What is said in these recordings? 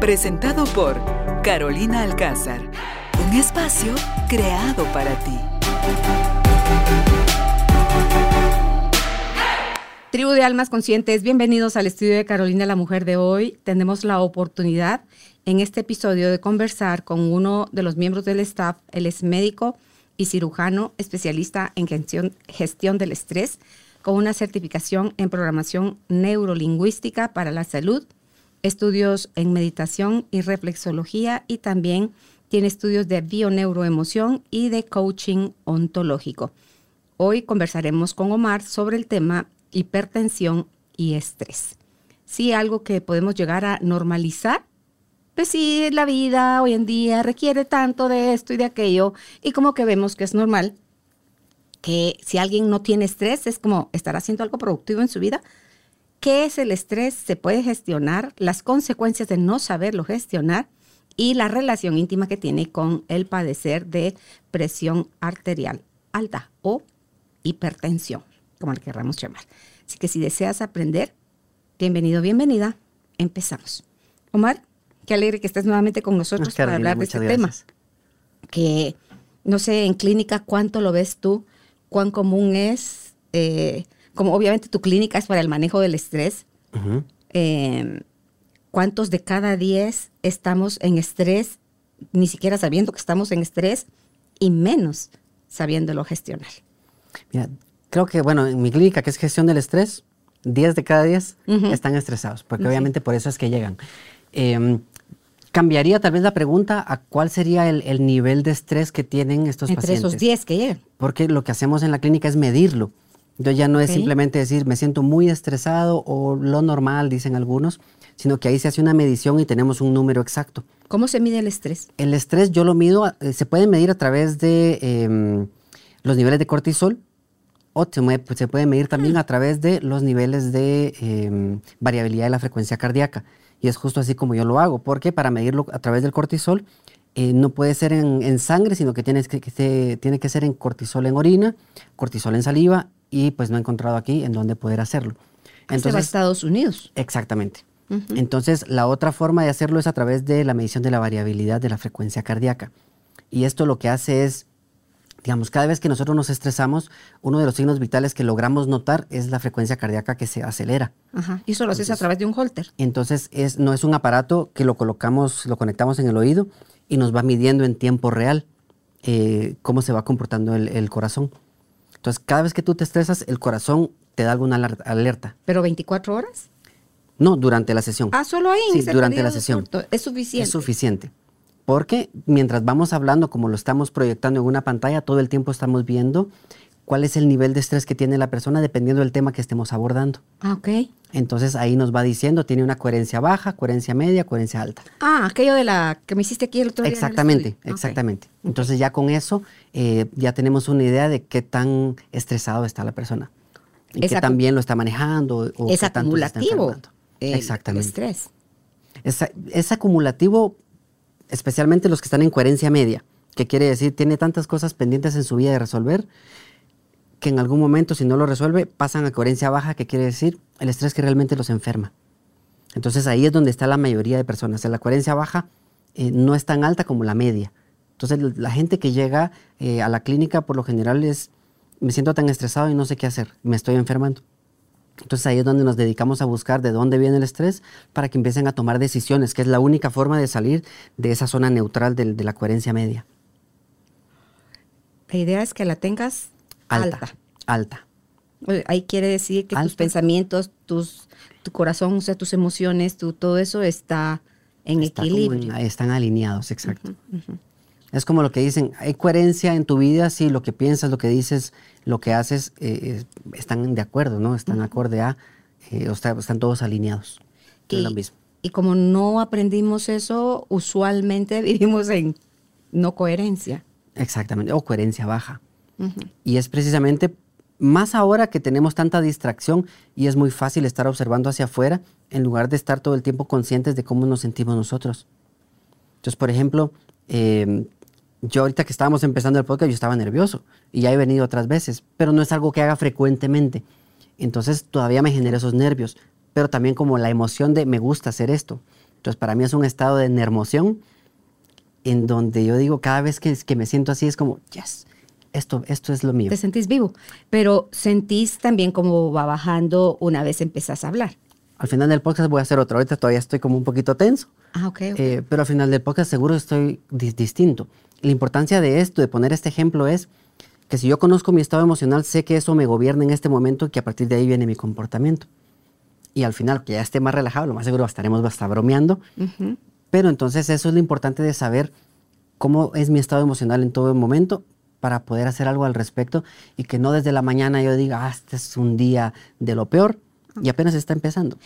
Presentado por Carolina Alcázar. Un espacio creado para ti. Tribu de Almas Conscientes, bienvenidos al estudio de Carolina, la mujer de hoy. Tenemos la oportunidad en este episodio de conversar con uno de los miembros del staff. Él es médico y cirujano especialista en gestión, gestión del estrés, con una certificación en programación neurolingüística para la salud, estudios en meditación y reflexología y también tiene estudios de bioneuroemoción y de coaching ontológico. Hoy conversaremos con Omar sobre el tema hipertensión y estrés. Sí, algo que podemos llegar a normalizar. Pues sí, la vida hoy en día requiere tanto de esto y de aquello y como que vemos que es normal que si alguien no tiene estrés es como estar haciendo algo productivo en su vida. ¿Qué es el estrés? ¿Se puede gestionar? Las consecuencias de no saberlo gestionar y la relación íntima que tiene con el padecer de presión arterial alta o hipertensión como le querramos llamar. Así que si deseas aprender, bienvenido, bienvenida, empezamos. Omar, qué alegre que estés nuevamente con nosotros para hablar de este tema. Que no sé en clínica cuánto lo ves tú, cuán común es, eh, como obviamente tu clínica es para el manejo del estrés. Em, ¿Cuántos de cada diez estamos en estrés, ni siquiera sabiendo que estamos en estrés, y menos sabiéndolo gestionar? Mira, creo que, bueno, en mi clínica, que es gestión del estrés, 10 de cada 10 están estresados, porque obviamente por eso es que llegan. Em, cambiaría tal vez la pregunta a cuál sería el, nivel de estrés que tienen estos Entre pacientes. esos 10 que llegan. Porque lo que hacemos en la clínica es medirlo. Entonces ya no es simplemente decir me siento muy estresado o lo normal, dicen algunos, sino que ahí se hace una medición y tenemos un número exacto. ¿Cómo se mide el estrés? El estrés yo lo mido, eh, se puede medir a través de em, los niveles de cortisol, o se, puede medir también a través de los niveles de em, variabilidad de la frecuencia cardíaca. Y es justo así como yo lo hago, porque para medirlo a través del cortisol eh, no puede ser en, sangre, sino que, tiene que, tiene que ser en cortisol en orina, cortisol en saliva, y pues no he encontrado aquí en dónde poder hacerlo. Entonces, va a Estados Unidos. Exactamente. Entonces, la otra forma de hacerlo es a través de la medición de la variabilidad de la frecuencia cardíaca. Y esto lo que hace es Digamos, cada vez que nosotros nos estresamos, uno de los signos vitales que logramos notar es la frecuencia cardíaca que se acelera. Ajá. Y eso lo haces a través de un holter. Entonces, es, no es un aparato que lo colocamos, lo conectamos en el oído y nos va midiendo en tiempo real eh, cómo se va comportando el, corazón. Entonces, cada vez que tú te estresas, el corazón te da alguna alerta. ¿Pero 24 horas? No, durante la sesión. Ah, solo ahí. Sí, durante la sesión. Es suficiente. Es suficiente. Porque mientras vamos hablando, como lo estamos proyectando en una pantalla, todo el tiempo estamos viendo cuál es el nivel de estrés que tiene la persona dependiendo del tema que estemos abordando. Ah, ok. Entonces ahí nos va diciendo, tiene una coherencia baja, coherencia media, coherencia alta. Ah, aquello de la que me hiciste aquí el otro día. Exactamente, exactamente. Entonces ya con eso eh, ya tenemos una idea de qué tan estresado está la persona. Y qué tan bien lo está manejando. O es acumulativo. Exactamente. El estrés. es acumulativo especialmente los que están en coherencia media, que quiere decir tiene tantas cosas pendientes en su vida de resolver que en algún momento si no lo resuelve pasan a coherencia baja, que quiere decir el estrés que realmente los enferma. Entonces ahí es donde está la mayoría de personas. En la coherencia baja eh, no es tan alta como la media. Entonces la gente que llega eh, a la clínica por lo general es, me siento tan estresado y no sé qué hacer, me estoy enfermando. Entonces ahí es donde nos dedicamos a buscar de dónde viene el estrés para que empiecen a tomar decisiones, que es la única forma de salir de esa zona neutral de, la coherencia media. La idea es que la tengas alta. Alta. Ahí quiere decir que tus pensamientos, tus, tu corazón, o sea, tus emociones, tu, todo eso está en equilibrio. están alineados, exacto. Es como lo que dicen, hay coherencia en tu vida si lo que piensas, lo que dices, lo que haces eh, están de acuerdo, ¿no? Están acorde a, eh, o están todos alineados. Y, lo mismo. Y como no aprendimos eso, usualmente vivimos en no coherencia. Exactamente, o coherencia baja. Y es precisamente más ahora que tenemos tanta distracción y es muy fácil estar observando hacia afuera en lugar de estar todo el tiempo conscientes de cómo nos sentimos nosotros. Entonces, por ejemplo, em, yo ahorita que estábamos empezando el podcast, yo estaba nervioso y ya he venido otras veces, pero no es algo que haga frecuentemente. Entonces todavía me genera esos nervios, pero también como la emoción de me gusta hacer esto. Entonces para mí es un estado de nermoción en donde yo digo cada vez que, que me siento así es como, yes, esto, esto es lo mío. Te sentís vivo, pero sentís también como va bajando una vez empezás a hablar. Al final del podcast voy a hacer otro. Ahorita todavía estoy como un poquito tenso. Ah, ok. Eh, pero al final del podcast seguro estoy distinto. La importancia de esto, de poner este ejemplo, es que si yo conozco mi estado emocional, sé que eso me gobierna en este momento y que a partir de ahí viene mi comportamiento. Y al final, que ya esté más relajado, lo más seguro estaremos hasta bromeando. Pero entonces eso es lo importante de saber cómo es mi estado emocional en todo momento para poder hacer algo al respecto y que no desde la mañana yo diga, ah, este es un día de lo peor y apenas está empezando.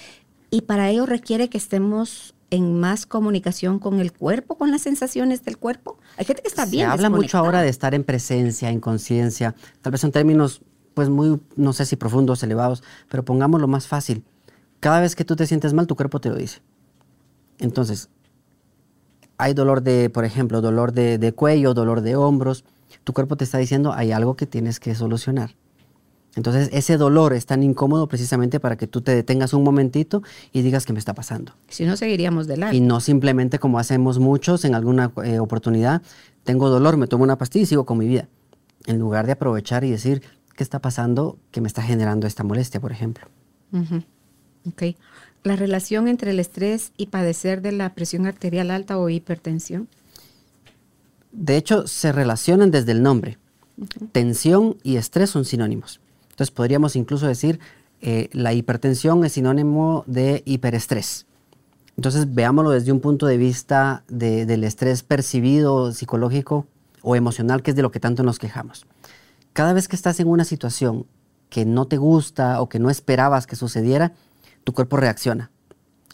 Y para ello requiere que estemos en más comunicación con el cuerpo, con las sensaciones del cuerpo. Hay gente que está bien. Se habla mucho ahora de estar en presencia, en conciencia, tal vez son términos pues muy, no sé si profundos, elevados, pero pongámoslo más fácil. Cada vez que tú te sientes mal, tu cuerpo te lo dice. Entonces, hay dolor de, por ejemplo, dolor de, de cuello, dolor de hombros, tu cuerpo te está diciendo hay algo que tienes que solucionar. Entonces ese dolor es tan incómodo precisamente para que tú te detengas un momentito y digas qué me está pasando. Si no, seguiríamos de largo. Y no simplemente como hacemos muchos en alguna eh, oportunidad, tengo dolor, me tomo una pastilla y sigo con mi vida. En lugar de aprovechar y decir qué está pasando que me está generando esta molestia, por ejemplo. Ok. La relación entre el estrés y padecer de la presión arterial alta o hipertensión. De hecho, se relacionan desde el nombre. Tensión y estrés son sinónimos. Entonces podríamos incluso decir, eh, la hipertensión es sinónimo de hiperestrés. Entonces veámoslo desde un punto de vista del estrés percibido, psicológico o emocional, que es de lo que tanto nos quejamos. Cada vez que estás en una situación que no te gusta o que no esperabas que sucediera, tu cuerpo reacciona.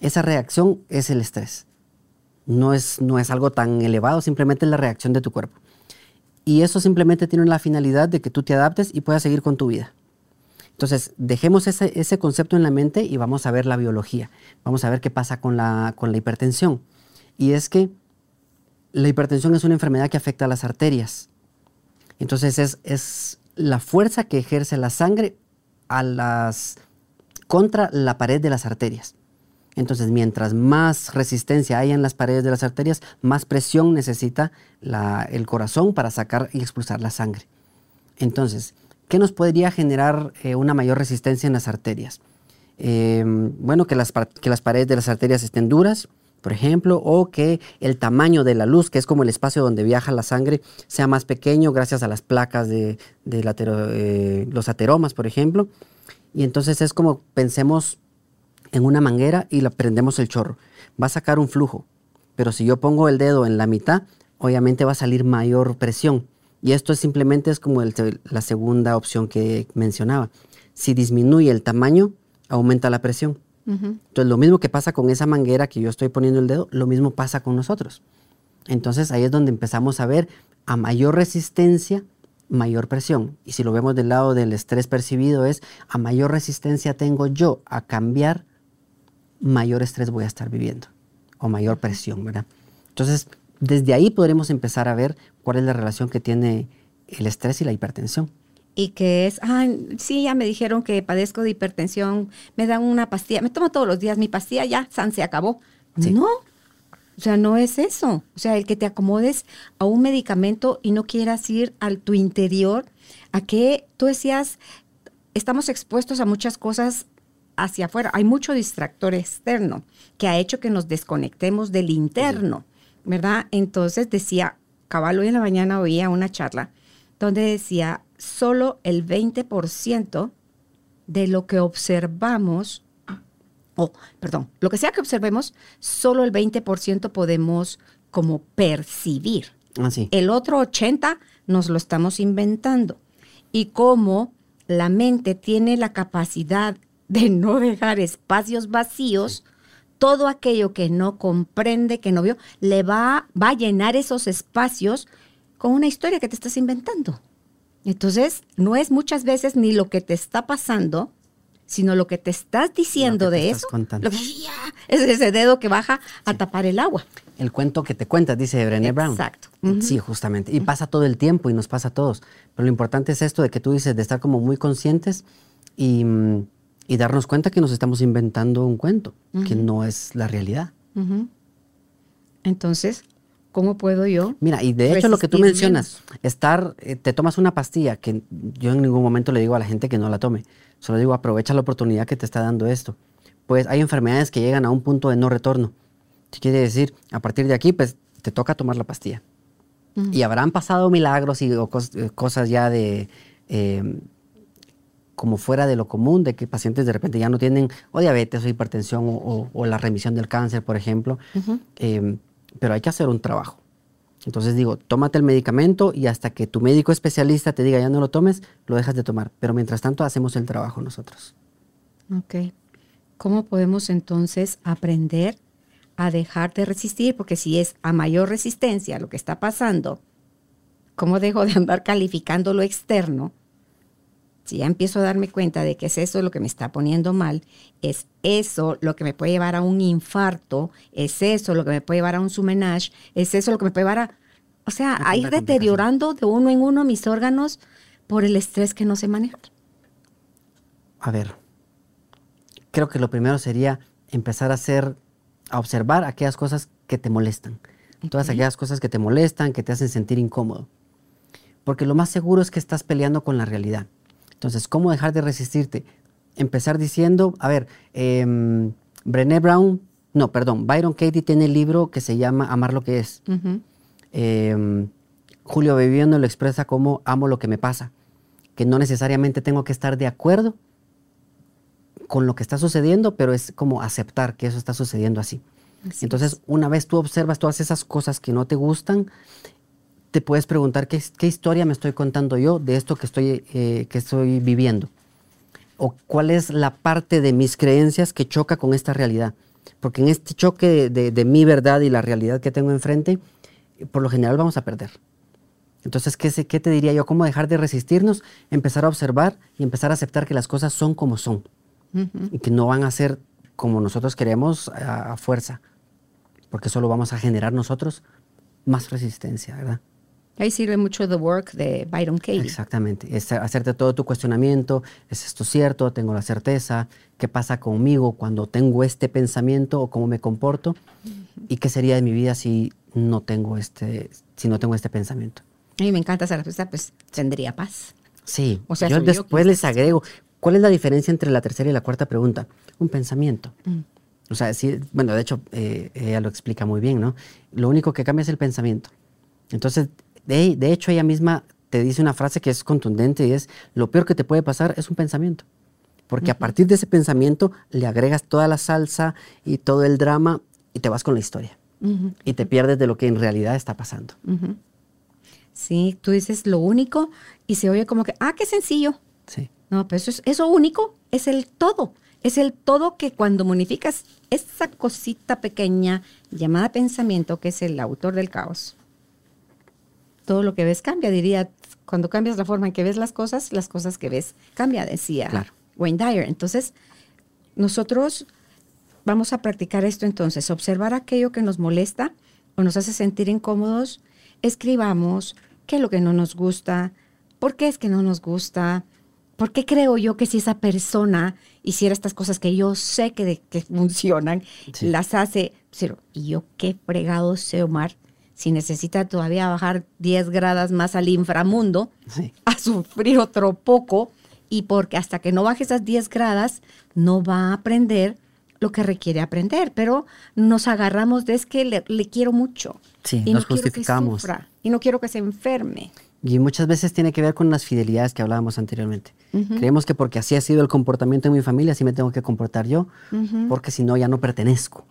Esa reacción es el estrés no es, no es algo tan elevado, simplemente es la reacción de tu cuerpo. Y eso simplemente tiene la finalidad de que tú te adaptes y puedas seguir con tu vida. Entonces, dejemos ese, concepto en la mente y vamos a ver la biología. Vamos a ver qué pasa con la, con la hipertensión. Y es que la hipertensión es una enfermedad que afecta a las arterias. Entonces, es, es la fuerza que ejerce la sangre a las, contra la pared de las arterias. Entonces, mientras más resistencia hay en las paredes de las arterias, más presión necesita el corazón para sacar y expulsar la sangre. Entonces, ¿qué nos podría generar eh, una mayor resistencia en las arterias? Em, bueno, que las, paredes de las arterias estén duras, por ejemplo, o que el tamaño de la luz, que es como el espacio donde viaja la sangre, sea más pequeño gracias a las placas de, eh, los ateromas, por ejemplo. Y entonces es como pensemos en una manguera y la prendemos el chorro. Va a sacar un flujo, pero si yo pongo el dedo en la mitad, obviamente va a salir mayor presión. Y esto es simplemente es como la segunda opción que mencionaba. Si disminuye el tamaño, aumenta la presión. Entonces, lo mismo que pasa con esa manguera que yo estoy poniendo el dedo, lo mismo pasa con nosotros. Entonces, ahí es donde empezamos a ver a mayor resistencia, mayor presión. Y si lo vemos del lado del estrés percibido, es a mayor resistencia tengo yo a cambiar, mayor estrés voy a estar viviendo o mayor presión, ¿verdad? Entonces, desde ahí podremos empezar a ver cuál es la relación que tiene el estrés y la hipertensión. Y que es, ah, sí, ya me dijeron que padezco de hipertensión, me dan una pastilla, me tomo todos los días mi pastilla, ya, San se acabó. No, o sea, no es eso. O sea, el que te acomodes a un medicamento y no quieras ir a tu interior, a que tú decías, estamos expuestos a muchas cosas hacia afuera. Hay mucho distractor externo que ha hecho que nos desconectemos del interno, ¿verdad? Entonces decía, cabal, hoy en la mañana oía una charla donde decía, solo el 20% de lo que observamos, o perdón, lo que sea que observemos, solo el 20% podemos como percibir. Así. Ah, el otro 80% nos lo estamos inventando. Y como la mente tiene la capacidad de no dejar espacios vacíos, todo aquello que no comprende, que no vio, le va, va a llenar esos espacios con una historia que te estás inventando. Entonces, no es muchas veces ni lo que te está pasando, sino lo que te estás diciendo de eso. Lo que, es ese dedo que baja a tapar el agua. El cuento que te cuentas, dice Brené Brown. Exacto. Sí, justamente. Y pasa todo el tiempo y nos pasa a todos. Pero lo importante es esto de que tú dices, de estar como muy conscientes y, y darnos cuenta que nos estamos inventando un cuento, que no es la realidad. Entonces, ¿cómo puedo yo? Mira, y de hecho lo que tú mencionas, estar, eh, te tomas una pastilla, que yo en ningún momento le digo a la gente que no la tome Solo digo, aprovecha la oportunidad que te está dando esto. Pues hay enfermedades que llegan a un punto de no retorno. ¿Qué quiere decir? A partir de aquí, pues te toca tomar la pastilla. Y habrán pasado milagros y eh, cosas ya de... Eh, como fuera de lo común, de que pacientes de repente ya no tienen o diabetes o hipertensión o, la remisión del cáncer, por ejemplo. Eh, pero hay que hacer un trabajo. Entonces digo, tómate el medicamento y hasta que tu médico especialista te diga ya no lo tomes, lo dejas de tomar. Pero mientras tanto hacemos el trabajo nosotros. Ok. ¿Cómo podemos entonces aprender a dejar de resistir? Porque si es a mayor resistencia lo que está pasando, ¿cómo dejo de andar calificando lo externo? Si ya empiezo a darme cuenta de que es eso lo que me está poniendo mal, es eso lo que me puede llevar a un infarto, es eso lo que me puede llevar a un sumenage, es eso lo que me puede llevar a... O sea, a ir deteriorando de uno en uno mis órganos por el estrés que no se maneja. A ver, creo que lo primero sería empezar a hacer, a observar aquellas cosas que te molestan. Todas aquellas cosas que te molestan, que te hacen sentir incómodo. Porque lo más seguro es que estás peleando con la realidad. Entonces, ¿cómo dejar de resistirte? Empezar diciendo, a ver, eh, Brené Brown, no, perdón, Byron Katie tiene el libro que se llama Amar lo que es. Em, Julio Bebiendo lo expresa como amo lo que me pasa, que no necesariamente tengo que estar de acuerdo con lo que está sucediendo, pero es como aceptar que eso está sucediendo así. Entonces, una vez tú observas todas esas cosas que no te gustan, te puedes preguntar qué, historia me estoy contando yo de esto que estoy, eh, que estoy viviendo. O cuál es la parte de mis creencias que choca con esta realidad. Porque en este choque de, mi verdad y la realidad que tengo enfrente, por lo general vamos a perder. Entonces, ¿qué, ¿qué te diría yo? ¿Cómo dejar de resistirnos? Empezar a observar y empezar a aceptar que las cosas son como son. Y que no van a ser como nosotros queremos a, a fuerza. Porque solo vamos a generar nosotros más resistencia, ¿verdad? Ahí sirve mucho The Work de Byron Katie. Exactamente, es hacerte todo tu cuestionamiento, ¿es esto cierto? ¿Tengo la certeza? ¿Qué pasa conmigo cuando tengo este pensamiento o cómo me comporto? ¿Y qué sería de mi vida si no tengo este, si no tengo este pensamiento? A mí me encanta esa respuesta, pues tendría paz. Sí, o sea, yo después les agrego, ¿cuál es la diferencia entre la tercera y la cuarta pregunta? Un pensamiento. Mm. O sea, sí, bueno, de hecho, eh, ella lo explica muy bien, ¿no? Lo único que cambia es el pensamiento. Entonces, de, hecho, ella misma te dice una frase que es contundente y es, lo peor que te puede pasar es un pensamiento. Porque a partir de ese pensamiento le agregas toda la salsa y todo el drama y te vas con la historia. Y te pierdes de lo que en realidad está pasando. Sí, tú dices lo único y se oye como que, ah, qué sencillo. Sí. No, pero eso, es, eso único es el todo. Es el todo que cuando modificas esa cosita pequeña llamada pensamiento, que es el autor del caos, todo lo que ves cambia. Diría, cuando cambias la forma en que ves las cosas, las cosas que ves cambia, decía Wayne Dyer. Entonces, nosotros vamos a practicar esto entonces, observar aquello que nos molesta o nos hace sentir incómodos, escribamos qué es lo que no nos gusta, por qué es que no nos gusta, por qué creo yo que si esa persona hiciera estas cosas que yo sé que, que funcionan, las hace, pero ¿y yo qué fregado sé, Omar? Si necesita todavía bajar 10 grados más al inframundo, a sufrir otro poco, y porque hasta que no baje esas 10 grados, no va a aprender lo que requiere aprender, pero nos agarramos de es que le, quiero mucho. Sí, y nos no justificamos. y no quiero que se enferme. Y muchas veces tiene que ver con las fidelidades que hablábamos anteriormente. Creemos que porque así ha sido el comportamiento en mi familia, así me tengo que comportar yo, porque si no ya no pertenezco.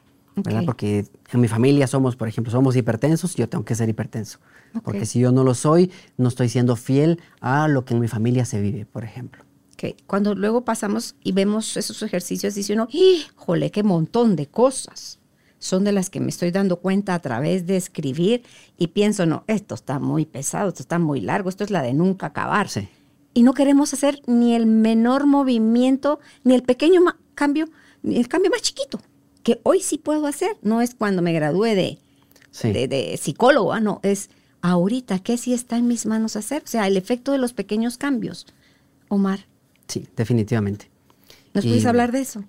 Porque en mi familia somos, por ejemplo, somos hipertensos, yo tengo que ser hipertenso. Porque si yo no lo soy, no estoy siendo fiel a lo que en mi familia se vive, por ejemplo. que cuando luego pasamos y vemos esos ejercicios, dice uno, ¡jole, qué montón de cosas! Son de las que me estoy dando cuenta a través de escribir y pienso, no, esto está muy pesado, esto está muy largo, esto es la de nunca acabar. Sí. Y no queremos hacer ni el menor movimiento, ni el pequeño cambio, ni el cambio más chiquito, que hoy sí puedo hacer. No es cuando me gradúe de, Sí. de, de psicólogo, ah, no, es ahorita, ¿qué sí está en mis manos hacer? O sea, el efecto de los pequeños cambios. Omar, Sí, definitivamente. ¿nos Y puedes hablar de eso?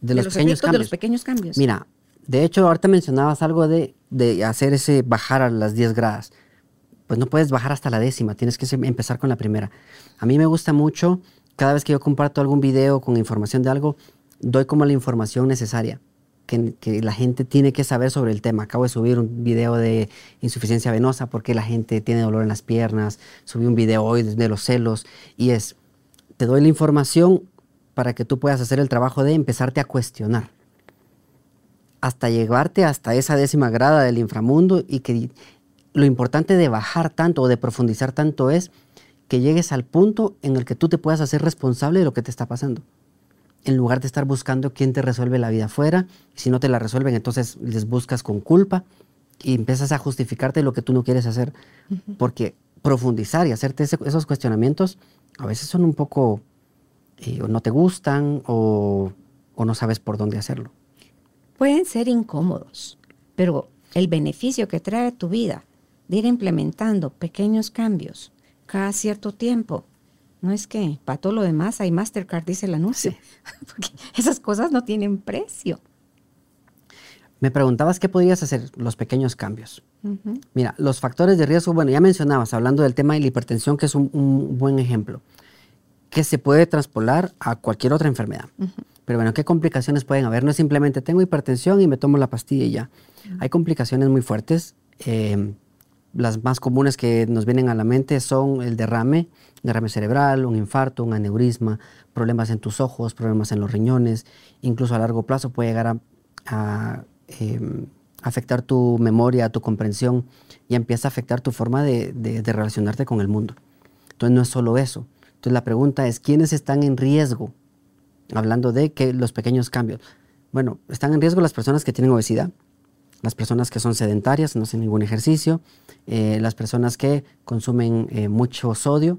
De los, los pequeños efectos de cambios. los pequeños cambios. Mira, de hecho, ahorita mencionabas algo de, de hacer ese bajar a las 10 gradas. Pues no puedes bajar hasta la décima, tienes que empezar con la primera. A mí me gusta mucho, cada vez que yo comparto algún video con información de algo, doy como la información necesaria que, la gente tiene que saber sobre el tema. Acabo de subir un video de insuficiencia venosa porque la gente tiene dolor en las piernas. Subí un video hoy de, de los celos y es, te doy la información para que tú puedas hacer el trabajo de empezarte a cuestionar hasta llevarte hasta esa décima grada del inframundo y que lo importante de bajar tanto o de profundizar tanto es que llegues al punto en el que tú te puedas hacer responsable de lo que te está pasando. En lugar de estar buscando quién te resuelve la vida afuera, si no te la resuelven, entonces les buscas con culpa y empiezas a justificarte lo que tú no quieres hacer. Porque profundizar y hacerte ese- esos cuestionamientos a veces son un poco, eh, o no te gustan o, o no sabes por dónde hacerlo. Pueden ser incómodos, pero el beneficio que trae a tu vida de ir implementando pequeños cambios cada cierto tiempo, no es que para todo lo demás hay Mastercard, dice el anuncio, porque esas cosas no tienen precio. Me preguntabas qué podrías hacer los pequeños cambios. Mira, los factores de riesgo, bueno, ya mencionabas, hablando del tema de la hipertensión, que es un, un buen ejemplo, que se puede traspolar a cualquier otra enfermedad. Pero bueno, ¿qué complicaciones pueden haber? No es simplemente tengo hipertensión y me tomo la pastilla y ya. Hay complicaciones muy fuertes. eh, las más comunes que nos vienen a la mente son el derrame, derrame cerebral, un infarto, un aneurisma, problemas en tus ojos, problemas en los riñones, incluso a largo plazo puede llegar a, em, afectar tu memoria, tu comprensión y empieza a afectar tu forma de, de- de relacionarte con el mundo. Entonces no es solo eso. Entonces la pregunta es, ¿quiénes están en riesgo? Hablando de que los pequeños cambios. Bueno, están en riesgo las personas que tienen obesidad, las personas que son sedentarias, no hacen ningún ejercicio, eh, las personas que consumen eh, mucho sodio,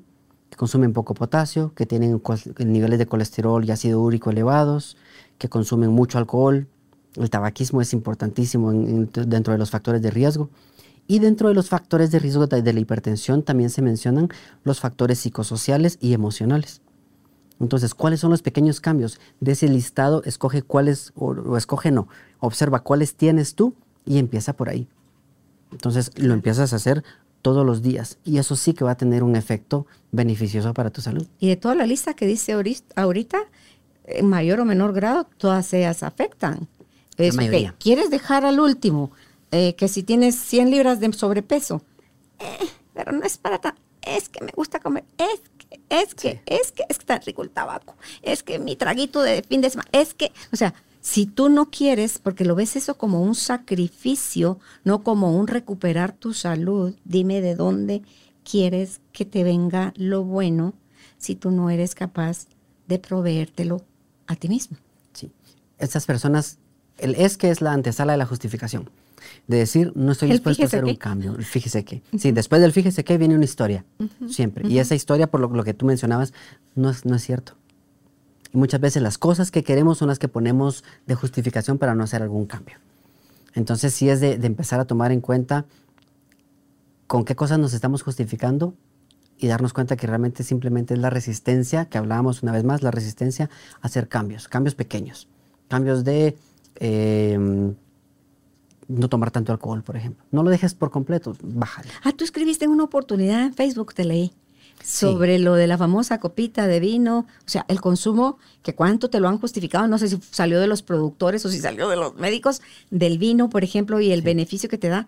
que consumen poco potasio, que tienen cos- niveles de colesterol y ácido úrico elevados, que consumen mucho alcohol. El tabaquismo es importantísimo en- en- dentro de los factores de riesgo. Y dentro de los factores de riesgo de, de la hipertensión también se mencionan los factores psicosociales y emocionales. Entonces, ¿cuáles son los pequeños cambios? De ese listado, escoge cuáles, o, o escoge no, observa cuáles tienes tú y empieza por ahí. Entonces, lo empiezas a hacer todos los días y eso sí que va a tener un efecto beneficioso para tu salud. Y de toda la lista que dice ahorita, en mayor o menor grado, todas ellas afectan. Es, mayoría. ¿Quieres dejar al último eh, que si tienes 100 libras de sobrepeso? Eh, pero no es para tan... Es que me gusta comer. Es que, es que, es que, es que está rico el tabaco. Es que mi traguito de fin de semana. Es que, o sea, si tú no quieres, porque lo ves eso como un sacrificio, no como un recuperar tu salud, dime de dónde quieres que te venga lo bueno si tú no eres capaz de proveértelo a ti mismo. Sí. Estas personas, el es que es la antesala de la justificación. De decir, no estoy El dispuesto a hacer un cambio. el Fíjese que. Sí, después del fíjese que viene una historia. Siempre. Y esa historia, por lo, lo que tú mencionabas, no es, no es cierto. Y muchas veces las cosas que queremos son las que ponemos de justificación para no hacer algún cambio. Entonces sí es de, empezar a tomar en cuenta con qué cosas nos estamos justificando y darnos cuenta que realmente simplemente es la resistencia, que hablábamos una vez más, la resistencia a hacer cambios, cambios pequeños, cambios de eh, no tomar tanto alcohol, por ejemplo. No lo dejes por completo, bájale. Ah, tú escribiste una oportunidad en Facebook, te leí, sobre lo de la famosa copita de vino, o sea, el consumo, que cuánto te lo han justificado, no sé si salió de los productores o si salió de los médicos, del vino, por ejemplo, y el beneficio que te da.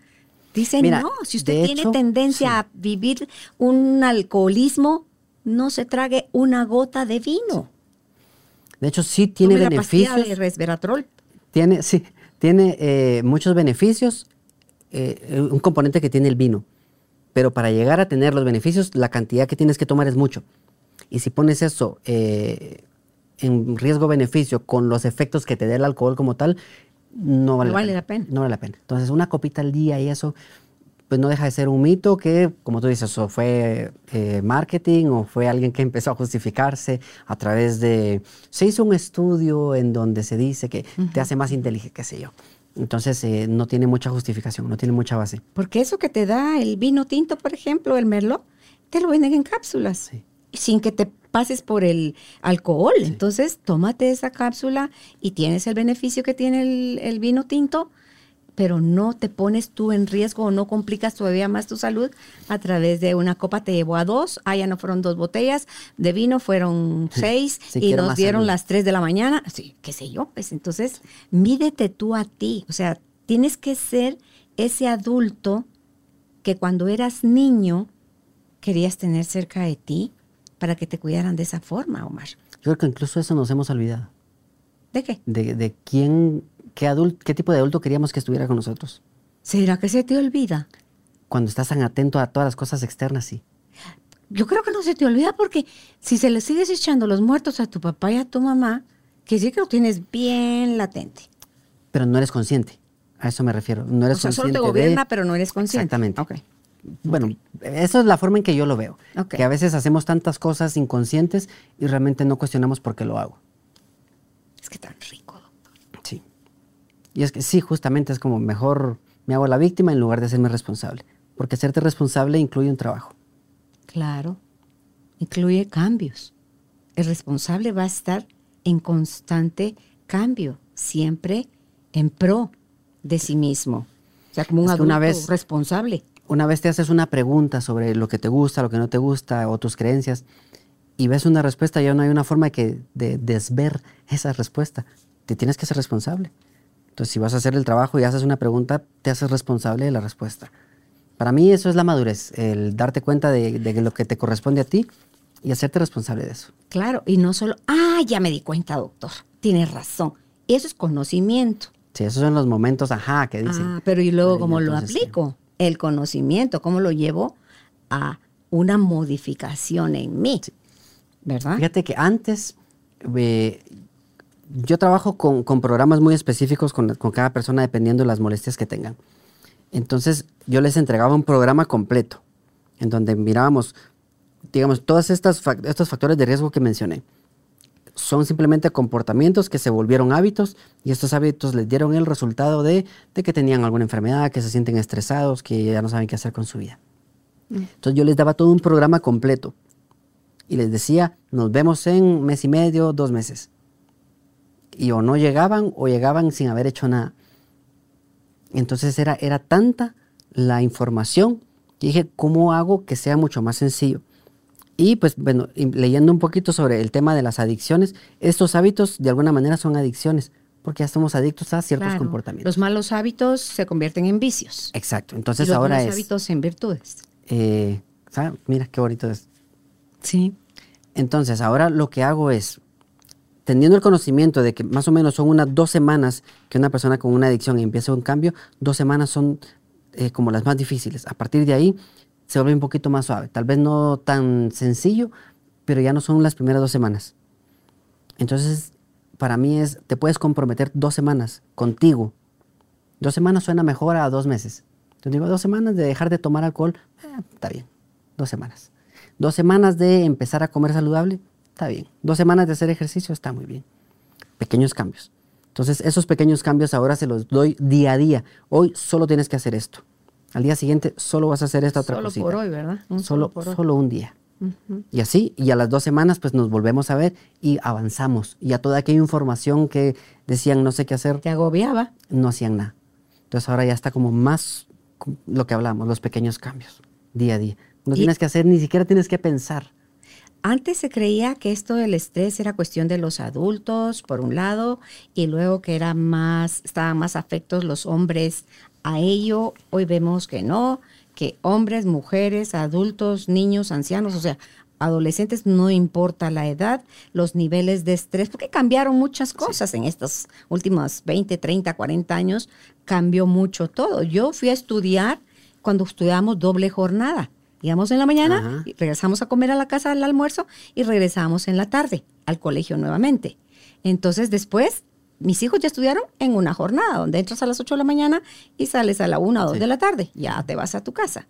Dicen, Mira, no, si usted tiene hecho, tendencia sí. a vivir un alcoholismo, no se trague una gota de vino. De hecho, sí tiene Tome la beneficios. de resveratrol. Tiene, sí, tiene eh, muchos beneficios, eh, un componente que tiene el vino. Pero para llegar a tener los beneficios, la cantidad que tienes que tomar es mucho. Y si pones eso eh, en riesgo-beneficio con los efectos que te dé el alcohol como tal, no vale, No vale la pena. No vale la pena. Entonces, una copita al día y eso, pues no deja de ser un mito que, como tú dices, o fue eh, marketing o fue alguien que empezó a justificarse a través de... Se hizo un estudio en donde se dice que te hace más inteligente, qué sé yo. Entonces, eh, no tiene mucha justificación, no tiene mucha base. Porque eso que te da el vino tinto, por ejemplo, el merlot, te lo venden en cápsulas. Sí. Sin que te pases por el alcohol. Entonces, tómate esa cápsula y tienes el beneficio que tiene el, el vino tinto, pero no te pones tú en riesgo o no complicas todavía más tu salud a través de una copa te llevó a dos, ah, ya no fueron dos botellas, de vino fueron seis Sí, y nos dieron salud. las tres de la mañana, sí, qué sé yo, pues entonces mídete tú a ti, o sea, tienes que ser ese adulto que cuando eras niño querías tener cerca de ti para que te cuidaran de esa forma, Omar. Yo creo que incluso eso nos hemos olvidado. ¿De qué? De, de quién, qué, adul- qué tipo de adulto queríamos que estuviera con nosotros. ¿Será que se te olvida? Cuando estás tan atento a todas las cosas externas, sí. Yo creo que no se te olvida porque si se le sigues echando los muertos a tu papá y a tu mamá, que sí que lo tienes bien latente. Pero no eres consciente. A eso me refiero. No eres O sea, solo te consciente de- gobierna, pero no eres consciente. Exactamente. Ok. Bueno, esa es la forma en que yo lo veo. Ok. Que a veces hacemos tantas cosas inconscientes y realmente no cuestionamos por qué lo hago. Es que tan rico. Y es que sí, justamente es como mejor me hago la víctima en lugar de hacerme responsable. Porque hacerte responsable incluye un trabajo. Claro. Incluye cambios. El responsable va a estar en constante cambio, siempre en pro de sí mismo. O sea, como un adulto una vez- responsable. Una vez te haces una pregunta sobre lo que te gusta, lo que no te gusta o tus creencias y ves una respuesta, ya no hay una forma que, de desver esa respuesta. Te tienes que ser responsable. Entonces, si vas a hacer el trabajo y haces una pregunta, te haces responsable de la respuesta. Para mí eso es la madurez, el darte cuenta de, de lo que te corresponde a ti y hacerte responsable de eso. Claro, y no solo, ah, ya me di cuenta, doctor, tienes razón. Eso es conocimiento. Sí, esos son los momentos, ajá, que dicen. Ah, pero y luego Ay, cómo lo sí. aplico, el conocimiento, cómo lo llevo a una modificación en mí, ¿verdad? Fíjate que antes eh, yo trabajo con, con programas muy específicos con, con cada persona dependiendo de las molestias que tengan. Entonces yo les entregaba un programa completo en donde mirábamos, digamos, todos estos factores de riesgo que mencioné. Son simplemente comportamientos que se volvieron hábitos y estos hábitos les dieron el resultado de, de que tenían alguna enfermedad, que se sienten estresados, que ya no saben qué hacer con su vida. Entonces yo les daba todo un programa completo y les decía, nos vemos en mes y medio, dos meses. Y o no llegaban o llegaban sin haber hecho nada. Entonces era, era tanta la información que dije, ¿cómo hago que sea mucho más sencillo? Y pues bueno, leyendo un poquito sobre el tema de las adicciones, estos hábitos de alguna manera son adicciones, porque ya somos adictos a ciertos Claro, comportamientos. Los malos hábitos se convierten en vicios. Exacto, y entonces los ahora buenos es, hábitos en virtudes. eh, ¿sabe? mira qué bonito es. Sí. Entonces, ahora lo que hago es, teniendo el conocimiento de que más o menos son unas dos semanas que una persona con una adicción empieza un cambio, dos semanas son eh, como las más difíciles. A partir de ahí se vuelve un poquito más suave. Tal vez no tan sencillo, pero ya no son las primeras dos semanas. Entonces, para mí es, te puedes comprometer dos semanas contigo. Dos semanas suena mejor a dos meses. Entonces digo, dos semanas de dejar de tomar alcohol, eh, está bien. Dos semanas. Dos semanas de empezar a comer saludable, está bien. Dos semanas de hacer ejercicio, está muy bien. Pequeños cambios. Entonces, esos pequeños cambios ahora se los doy día a día. Hoy solo tienes que hacer esto. Al día siguiente solo vas a hacer esta otra Solo cosita. por hoy, ¿verdad? Un Solo, solo por hoy. solo un día. Y así, y a las dos semanas, pues nos volvemos a ver y avanzamos. Y a toda aquella información que decían no sé qué hacer, Te agobiaba. no hacían nada. Entonces ahora ya está como más lo que hablamos, los pequeños cambios, día a día. No Y- tienes que hacer, ni siquiera tienes que pensar. Antes se creía que esto del estrés era cuestión de los adultos, por un lado, y luego que era más, estaban más afectos los hombres a ello. Hoy vemos que no, que hombres, mujeres, adultos, niños, ancianos, o sea, adolescentes, no importa la edad, los niveles de estrés, porque cambiaron muchas cosas en estos últimos 20, 30, 40 años, cambió mucho todo. Yo fui a estudiar cuando estudiamos doble jornada. Íbamos en la mañana, y regresamos a comer a la casa al almuerzo y regresábamos en la tarde al colegio nuevamente. Entonces después, mis hijos ya estudiaron en una jornada donde entras a las 8 de la mañana y sales a la 1 o 2 Sí. de la tarde. Ya te vas a tu casa.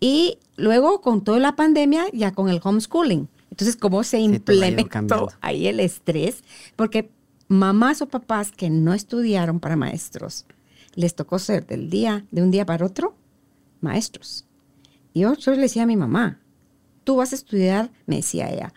Y luego con toda la pandemia, ya con el homeschooling. Entonces, ¿cómo se implementó cambiando. ahí el estrés? Porque mamás o papás que no estudiaron para maestros, les tocó ser del día, de un día para otro, maestros. Yo, yo le decía a mi mamá, tú vas a estudiar, me decía ella,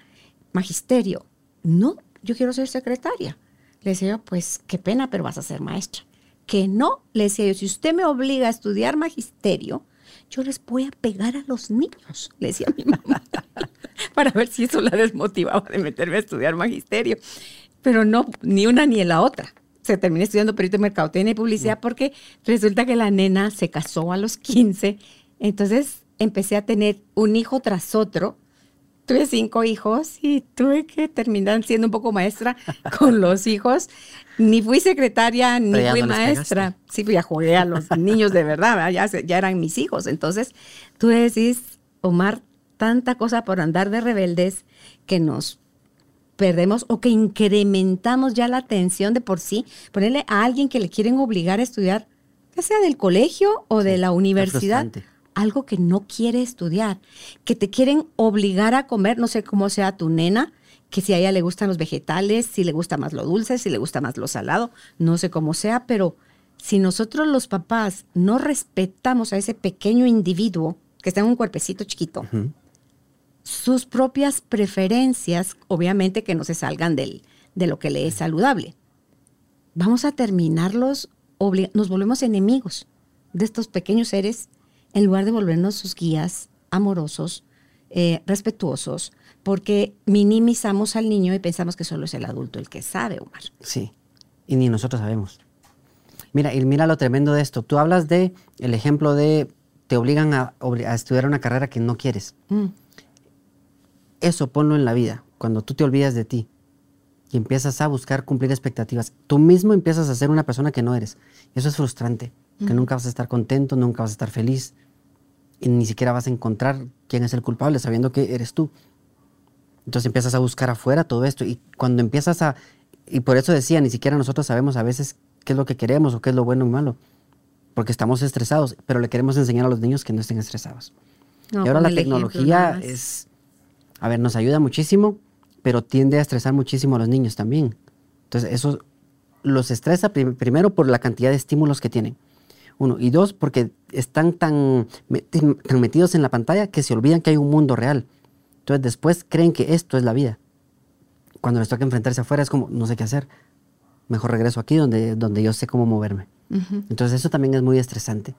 magisterio. No, yo quiero ser secretaria. Le decía yo, pues qué pena, pero vas a ser maestra. Que no, le decía yo, si usted me obliga a estudiar magisterio, yo les voy a pegar a los niños, le decía mi mamá, para ver si eso la desmotivaba de meterme a estudiar magisterio. Pero no, ni una ni la otra. Se terminé estudiando perito en mercadotecnia y publicidad porque resulta que la nena se casó a los 15. Entonces empecé a tener un hijo tras otro. Tuve cinco hijos y tuve que terminar siendo un poco maestra con los hijos. Ni fui secretaria, ni Pero fui no maestra. Sí, ya jugué a los niños de verdad, ya, ya eran mis hijos. Entonces, tú decís, Omar, tanta cosa por andar de rebeldes que nos perdemos o que incrementamos ya la atención de por sí. Ponerle a alguien que le quieren obligar a estudiar, ya sea del colegio o de la universidad. Algo que no quiere estudiar, que te quieren obligar a comer, no sé cómo sea tu nena, que si a ella le gustan los vegetales, si le gusta más lo dulce, si le gusta más lo salado, no sé cómo sea, pero si nosotros los papás no respetamos a ese pequeño individuo que está en un cuerpecito chiquito, sus propias preferencias, obviamente que no se salgan del, de lo que le es saludable. Vamos a terminarlos, nos volvemos enemigos de estos pequeños seres en lugar de volvernos sus guías amorosos, eh, respetuosos, porque minimizamos al niño y pensamos que solo es el adulto el que sabe, Omar. Sí, y ni nosotros sabemos. Mira, y mira lo tremendo de esto. Tú hablas de el ejemplo de te obligan a, estudiar una carrera que no quieres. Mm. Eso ponlo en la vida, cuando tú te olvidas de ti y empiezas a buscar cumplir expectativas. Tú mismo empiezas a ser una persona que no eres. Eso es frustrante, que nunca vas a estar contento, nunca vas a estar feliz y ni siquiera vas a encontrar quién es el culpable sabiendo que eres tú. Entonces empiezas a buscar afuera todo esto y cuando empiezas a... Y por eso decía, ni siquiera nosotros sabemos a veces qué es lo que queremos o qué es lo bueno y malo, porque estamos estresados, pero le queremos enseñar a los niños que no estén estresados. No, y ahora la tecnología es, a ver, nos ayuda muchísimo, pero tiende a estresar muchísimo a los niños también. Entonces eso los estresa prim- primero por la cantidad de estímulos que tienen. Uno. Y dos, porque están tan, meti- tan metidos en la pantalla que se olvidan que hay un mundo real. Entonces después creen que esto es la vida. Cuando les toca enfrentarse afuera es como, no sé qué hacer. Mejor regreso aquí donde, donde yo sé cómo moverme. Entonces eso también es muy estresante.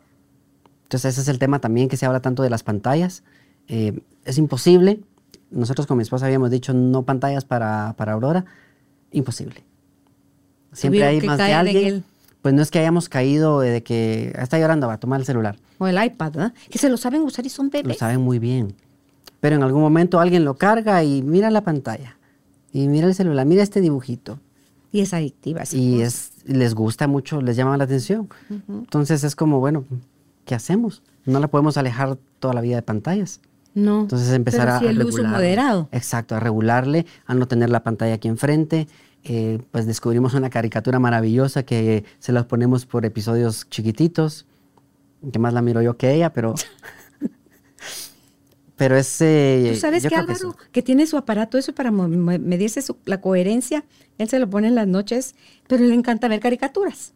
Entonces ese es el tema también que se habla tanto de las pantallas. Eh, es imposible. Nosotros con mi esposa habíamos dicho no pantallas para, para Aurora. Imposible. Siempre hay más de alguien. Pues no es que hayamos caído de que está llorando, va a tomar el celular. O el iPad, ¿verdad? Que se lo saben usar y son Lo bebés. saben muy bien. Pero en algún momento alguien lo carga y mira la pantalla. Y mira el celular, mira este dibujito. Y es adictiva. esa y es, les gusta mucho, les llama la atención. Entonces es como, bueno, ¿qué hacemos? No la podemos alejar toda la vida de pantallas. No. Entonces empezar pero a, sí a el uso regularle. moderado. Exacto, a regularle, a no tener la pantalla aquí enfrente. Eh, pues descubrimos una caricatura maravillosa que se las ponemos por episodios chiquititos, que más la miro yo que ella, pero... pero es... eh, ¿Tú sabes que Álvaro, eso- que, tiene su aparato eso para medirse su- la coherencia? Él se lo pone en las noches, pero le encanta ver caricaturas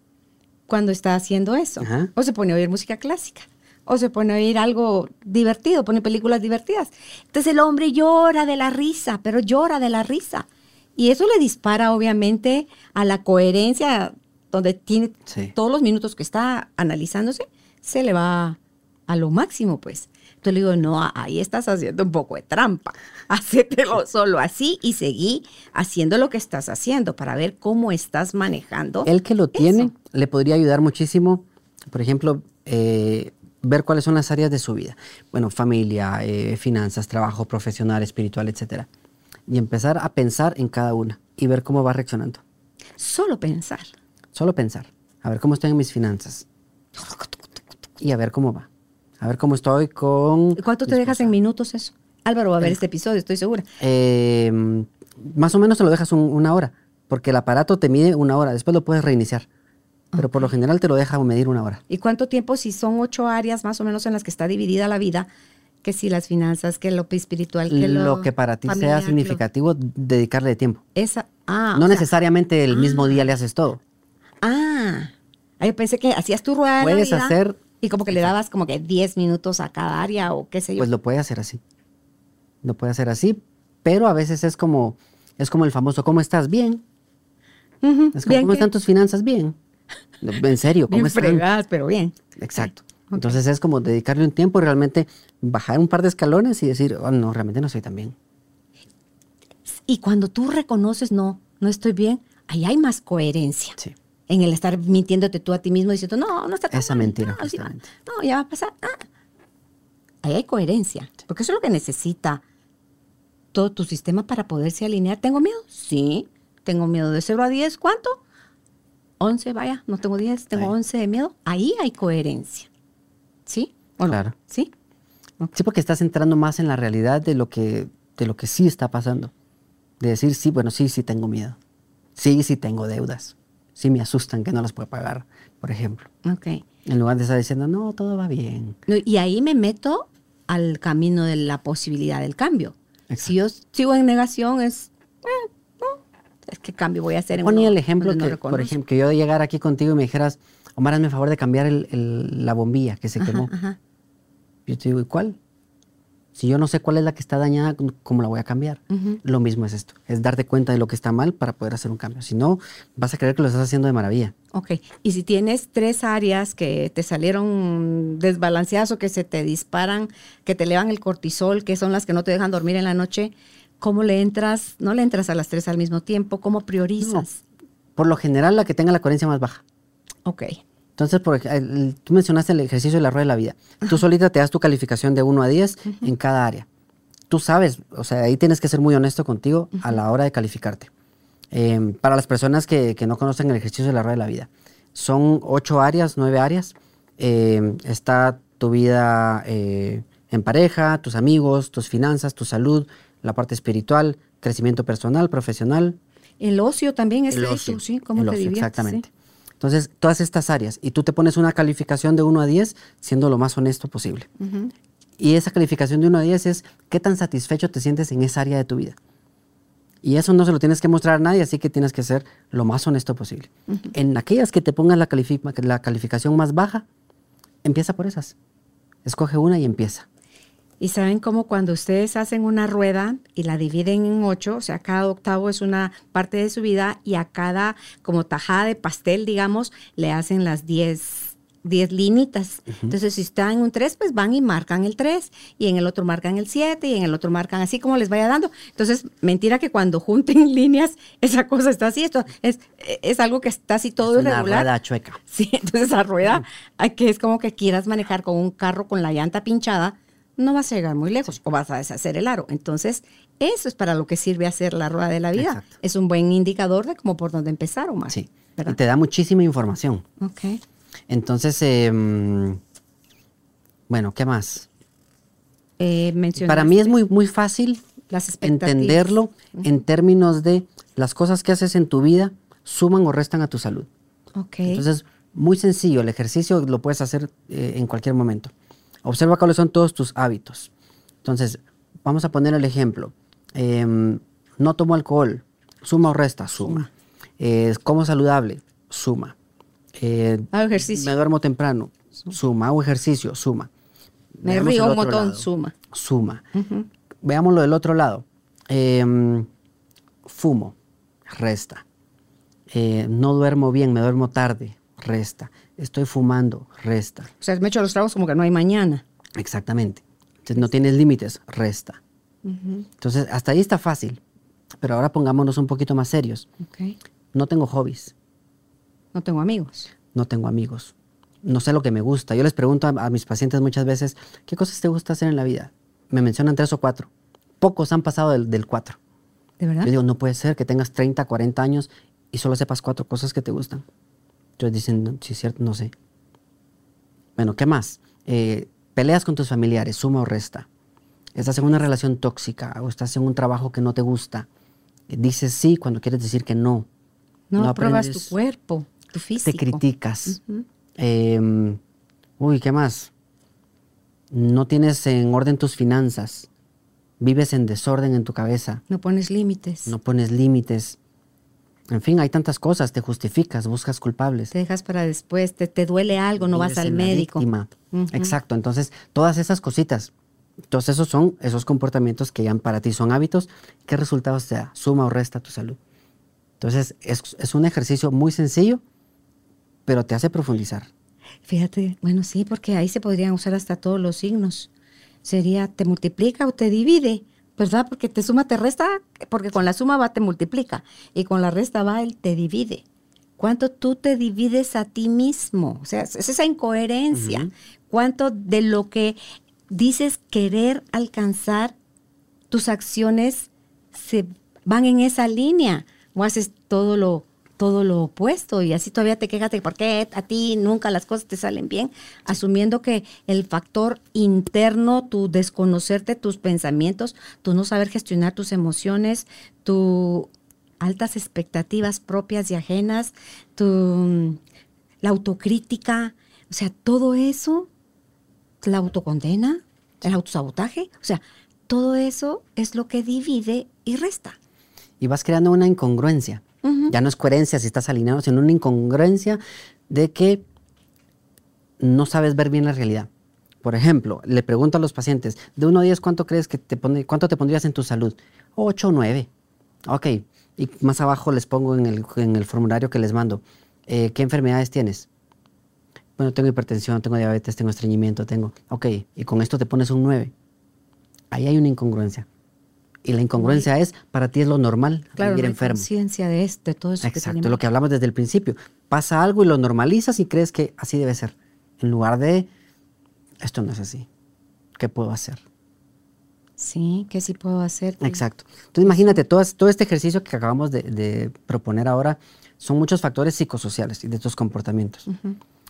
cuando está haciendo eso. Ajá. O se pone a oír música clásica. O se pone a oír algo divertido, pone películas divertidas. Entonces el hombre llora de la risa, pero llora de la risa. Y eso le dispara obviamente a la coherencia donde tiene Sí. todos los minutos que está analizándose, se le va a lo máximo, pues. Entonces le digo, no, ahí estás haciendo un poco de trampa. Hacételo solo así y seguí haciendo lo que estás haciendo para ver cómo estás manejando. El que lo eso. tiene le podría ayudar muchísimo, por ejemplo, eh, ver cuáles son las áreas de su vida. Bueno, familia, eh, finanzas, trabajo profesional, espiritual, etcétera. Y empezar a pensar en cada una y ver cómo va reaccionando. Solo pensar. Solo pensar, a ver cómo estoy en mis finanzas y a ver cómo va. A ver cómo estoy con... ¿Y ¿Cuánto te dejas en minutos eso? Álvaro va a ver este episodio, estoy segura. Eh, más o menos te lo dejas un- una hora, porque el aparato te mide una hora, después lo puedes reiniciar. Pero por lo general te lo deja medir una hora. ¿Y cuánto tiempo, si son ocho áreas más o menos en las que está dividida la vida, que si las finanzas, que lo espiritual, que lo, Lo que para ti familiar, sea lo- significativo, dedicarle tiempo. Esa, ah, no sea, necesariamente el mismo día le haces todo. ah, Ah, yo pensé que hacías tu rueda Puedes vida hacer- y como que le dabas como que 10 minutos a cada área o qué sé yo. Pues lo puede hacer así. Lo puede hacer así, pero a veces es como, es como el famoso, ¿cómo estás? Bien. Es como, bien ¿cómo que- están tus finanzas? Bien. En serio, ¿cómo bien están? fregadas, pero bien. Exacto. Ok. Entonces es como dedicarle un tiempo y realmente bajar un par de escalones y decir, oh, no, realmente no soy tan bien. Y cuando tú reconoces, no, no estoy bien, ahí hay más coherencia. Sí. En el estar mintiéndote tú a ti mismo diciendo, no, no está tan Esa mal, mentira, no, sí justamente. no, ya va a pasar. ah". Ahí hay coherencia, porque eso es lo que necesita todo tu sistema para poderse alinear. ¿Tengo miedo? Sí. ¿Tengo miedo de 0 a 10? ¿Cuánto? 11, vaya, no tengo 10, tengo Ahí. 11 de miedo. Ahí hay coherencia. ¿Sí? Claro. ¿Sí? Sí, porque estás entrando más en la realidad de lo que, de lo que sí está pasando. De decir, sí, bueno, sí, sí tengo miedo. Sí, sí tengo deudas. Sí me asustan que no las puedo pagar, por ejemplo. Ok. En lugar de estar diciendo, no, todo va bien. Y ahí me meto al camino de la posibilidad del cambio. Exacto. Si yo sigo en negación, es. eh, no, es que cambio voy a hacer Ponía el ejemplo donde no que, por ejemplo, que yo llegara aquí contigo y me dijeras, Omar, hazme el favor de cambiar el- el- la bombilla que se Ajá, quemó. ajá. Yo te digo, ¿y cuál? Si yo no sé cuál es la que está dañada, ¿cómo la voy a cambiar? Lo mismo es esto, es darte cuenta de lo que está mal para poder hacer un cambio. Si no, vas a creer que lo estás haciendo de maravilla. Ok. Y si tienes tres áreas que te salieron desbalanceadas o que se te disparan, que te elevan el cortisol, que son las que no te dejan dormir en la noche, ¿cómo le entras? No le entras a las tres al mismo tiempo. ¿Cómo priorizas? Por lo general, la que tenga la coherencia más baja. Ok. Entonces, por el- tú mencionaste el ejercicio de la rueda de la vida. Tú solita te das tu calificación de 1 a 10 en cada área. Tú sabes, o sea, ahí tienes que ser muy honesto contigo a la hora de calificarte. Eh, para las personas que, que no conocen el ejercicio de la rueda de la vida, son ocho áreas, nueve áreas. Eh, está tu vida eh, en pareja, tus amigos, tus finanzas, tu salud, la parte espiritual, crecimiento personal, profesional, El ocio también es el ocio, ¿sí? ¿Cómo el te ocio? Exactamente. sí? Entonces, todas estas áreas, y tú te pones una calificación de 1 a 10, siendo lo más honesto posible. Y esa calificación de 1 a 10 es qué tan satisfecho te sientes en esa área de tu vida. Y eso no se lo tienes que mostrar a nadie, así que tienes que ser lo más honesto posible. En aquellas que te pongan la, califi- la calificación más baja, empieza por esas. Escoge una y empieza. Y saben cómo cuando ustedes hacen una rueda y la dividen en ocho, o sea, cada octavo es una parte de su vida y a cada como tajada de pastel, digamos, le hacen las diez, diez linitas. Entonces, si está en un tres, pues van y marcan el tres, y en el otro marcan el siete, y en el otro marcan así como les vaya dando. Entonces, mentira que cuando junten líneas, esa cosa está así, esto es, es algo que está así todo es una irregular. rueda chueca. Sí, entonces esa rueda, ay, que es como que quieras manejar con un carro con la llanta pinchada, no vas a llegar muy lejos o vas a deshacer el aro. Entonces, eso es para lo que sirve hacer la rueda de la vida. Exacto. Es un buen indicador de cómo por dónde empezar, Omar. Sí. Y te da muchísima información. Ok. Entonces, em, bueno, ¿qué más? Eh, Para mí es muy, muy fácil las entenderlo en términos de las cosas que haces en tu vida suman o restan a tu salud. Ok. Entonces, muy sencillo, el ejercicio lo puedes hacer eh, en cualquier momento. Observa cuáles son todos tus hábitos. Entonces, vamos a poner el ejemplo. Em, no tomo alcohol, suma o resta, suma. Eh, como saludable, suma. Eh, Hago ejercicio. Me duermo temprano, suma. Hago ejercicio, suma. Me Veamos río un montón, lado. suma. Suma. Veámoslo del otro lado. Em, fumo, resta. Eh, no duermo bien, me duermo tarde, resta. Estoy fumando, resta. O sea, me echo los tragos como que no hay mañana. Exactamente. Entonces no tienes límites, resta. Entonces, hasta ahí está fácil. Pero ahora pongámonos un poquito más serios. Ok. No tengo hobbies, No tengo amigos. no tengo amigos, no sé lo que me gusta. Yo les pregunto a, a mis pacientes muchas veces, ¿qué cosas te gusta hacer en la vida? Me mencionan tres o cuatro. Pocos han pasado del, del cuatro. ¿De verdad? Yo digo, no puede ser que tengas 30, 40 años y solo sepas cuatro cosas que te gustan. Entonces dicen, "No, sí es cierto, no sé. Bueno, ¿qué más? Eh, peleas con tus familiares, suma o resta. Estás en una relación tóxica o estás en un trabajo que no te gusta. Dices sí cuando quieres decir que no. No, pruebas tu cuerpo, tu físico. Te criticas. Em, uy, ¿qué más? No tienes en orden tus finanzas. Vives en desorden en tu cabeza. No pones límites. No pones límites. En fin, hay tantas cosas, te justificas, buscas culpables. Te dejas para después, te, te duele algo, no vas al médico. Exacto, entonces todas esas cositas, todos esos son esos comportamientos que ya para ti son hábitos, ¿qué resultados te da? Suma o resta tu salud. Entonces es, es un ejercicio muy sencillo, pero te hace profundizar. Fíjate, bueno, sí, porque ahí se podrían usar hasta todos los signos. Sería, te multiplica o te divide. ¿Verdad? Porque te suma, te resta, porque con la suma va, te multiplica y con la resta va, él te divide. ¿Cuánto tú te divides a ti mismo? O sea, es esa incoherencia. ¿Cuánto de lo que dices querer alcanzar, tus acciones se van en esa línea? ¿O haces todo lo todo lo opuesto y así todavía te quejas de por qué a ti nunca las cosas te salen bien, asumiendo que el factor interno, tu desconocerte tus pensamientos, tu no saber gestionar tus emociones, tu altas expectativas propias y ajenas, tu la autocrítica, o sea, todo eso, la autocondena, el autosabotaje, o sea, todo eso es lo que divide y resta. Y vas creando una incongruencia ya no es coherencia si estás alineado, sino una incongruencia de que no sabes ver bien la realidad. Por ejemplo, le pregunto a los pacientes, de 1 a 10, ¿cuánto crees que te pone, cuánto te pondrías en tu salud? 8 o 9. Ok. Y más abajo les pongo en el, formulario que les mando, eh, ¿qué enfermedades tienes? Bueno, tengo hipertensión, tengo diabetes, tengo estreñimiento, tengo... Ok, y con esto te pones un 9. Ahí hay una incongruencia. Y la incongruencia es, para ti es lo normal vivir no enfermo. conciencia de, esto, de todo eso. Exacto, lo que hablamos desde el principio. Pasa algo y lo normalizas y crees que así debe ser. En lugar de, esto no es así. ¿Qué puedo hacer? Sí, ¿qué sí puedo hacer? Exacto. Entonces imagínate, todo, todo este ejercicio que acabamos de, proponer ahora son muchos factores psicosociales y de estos comportamientos.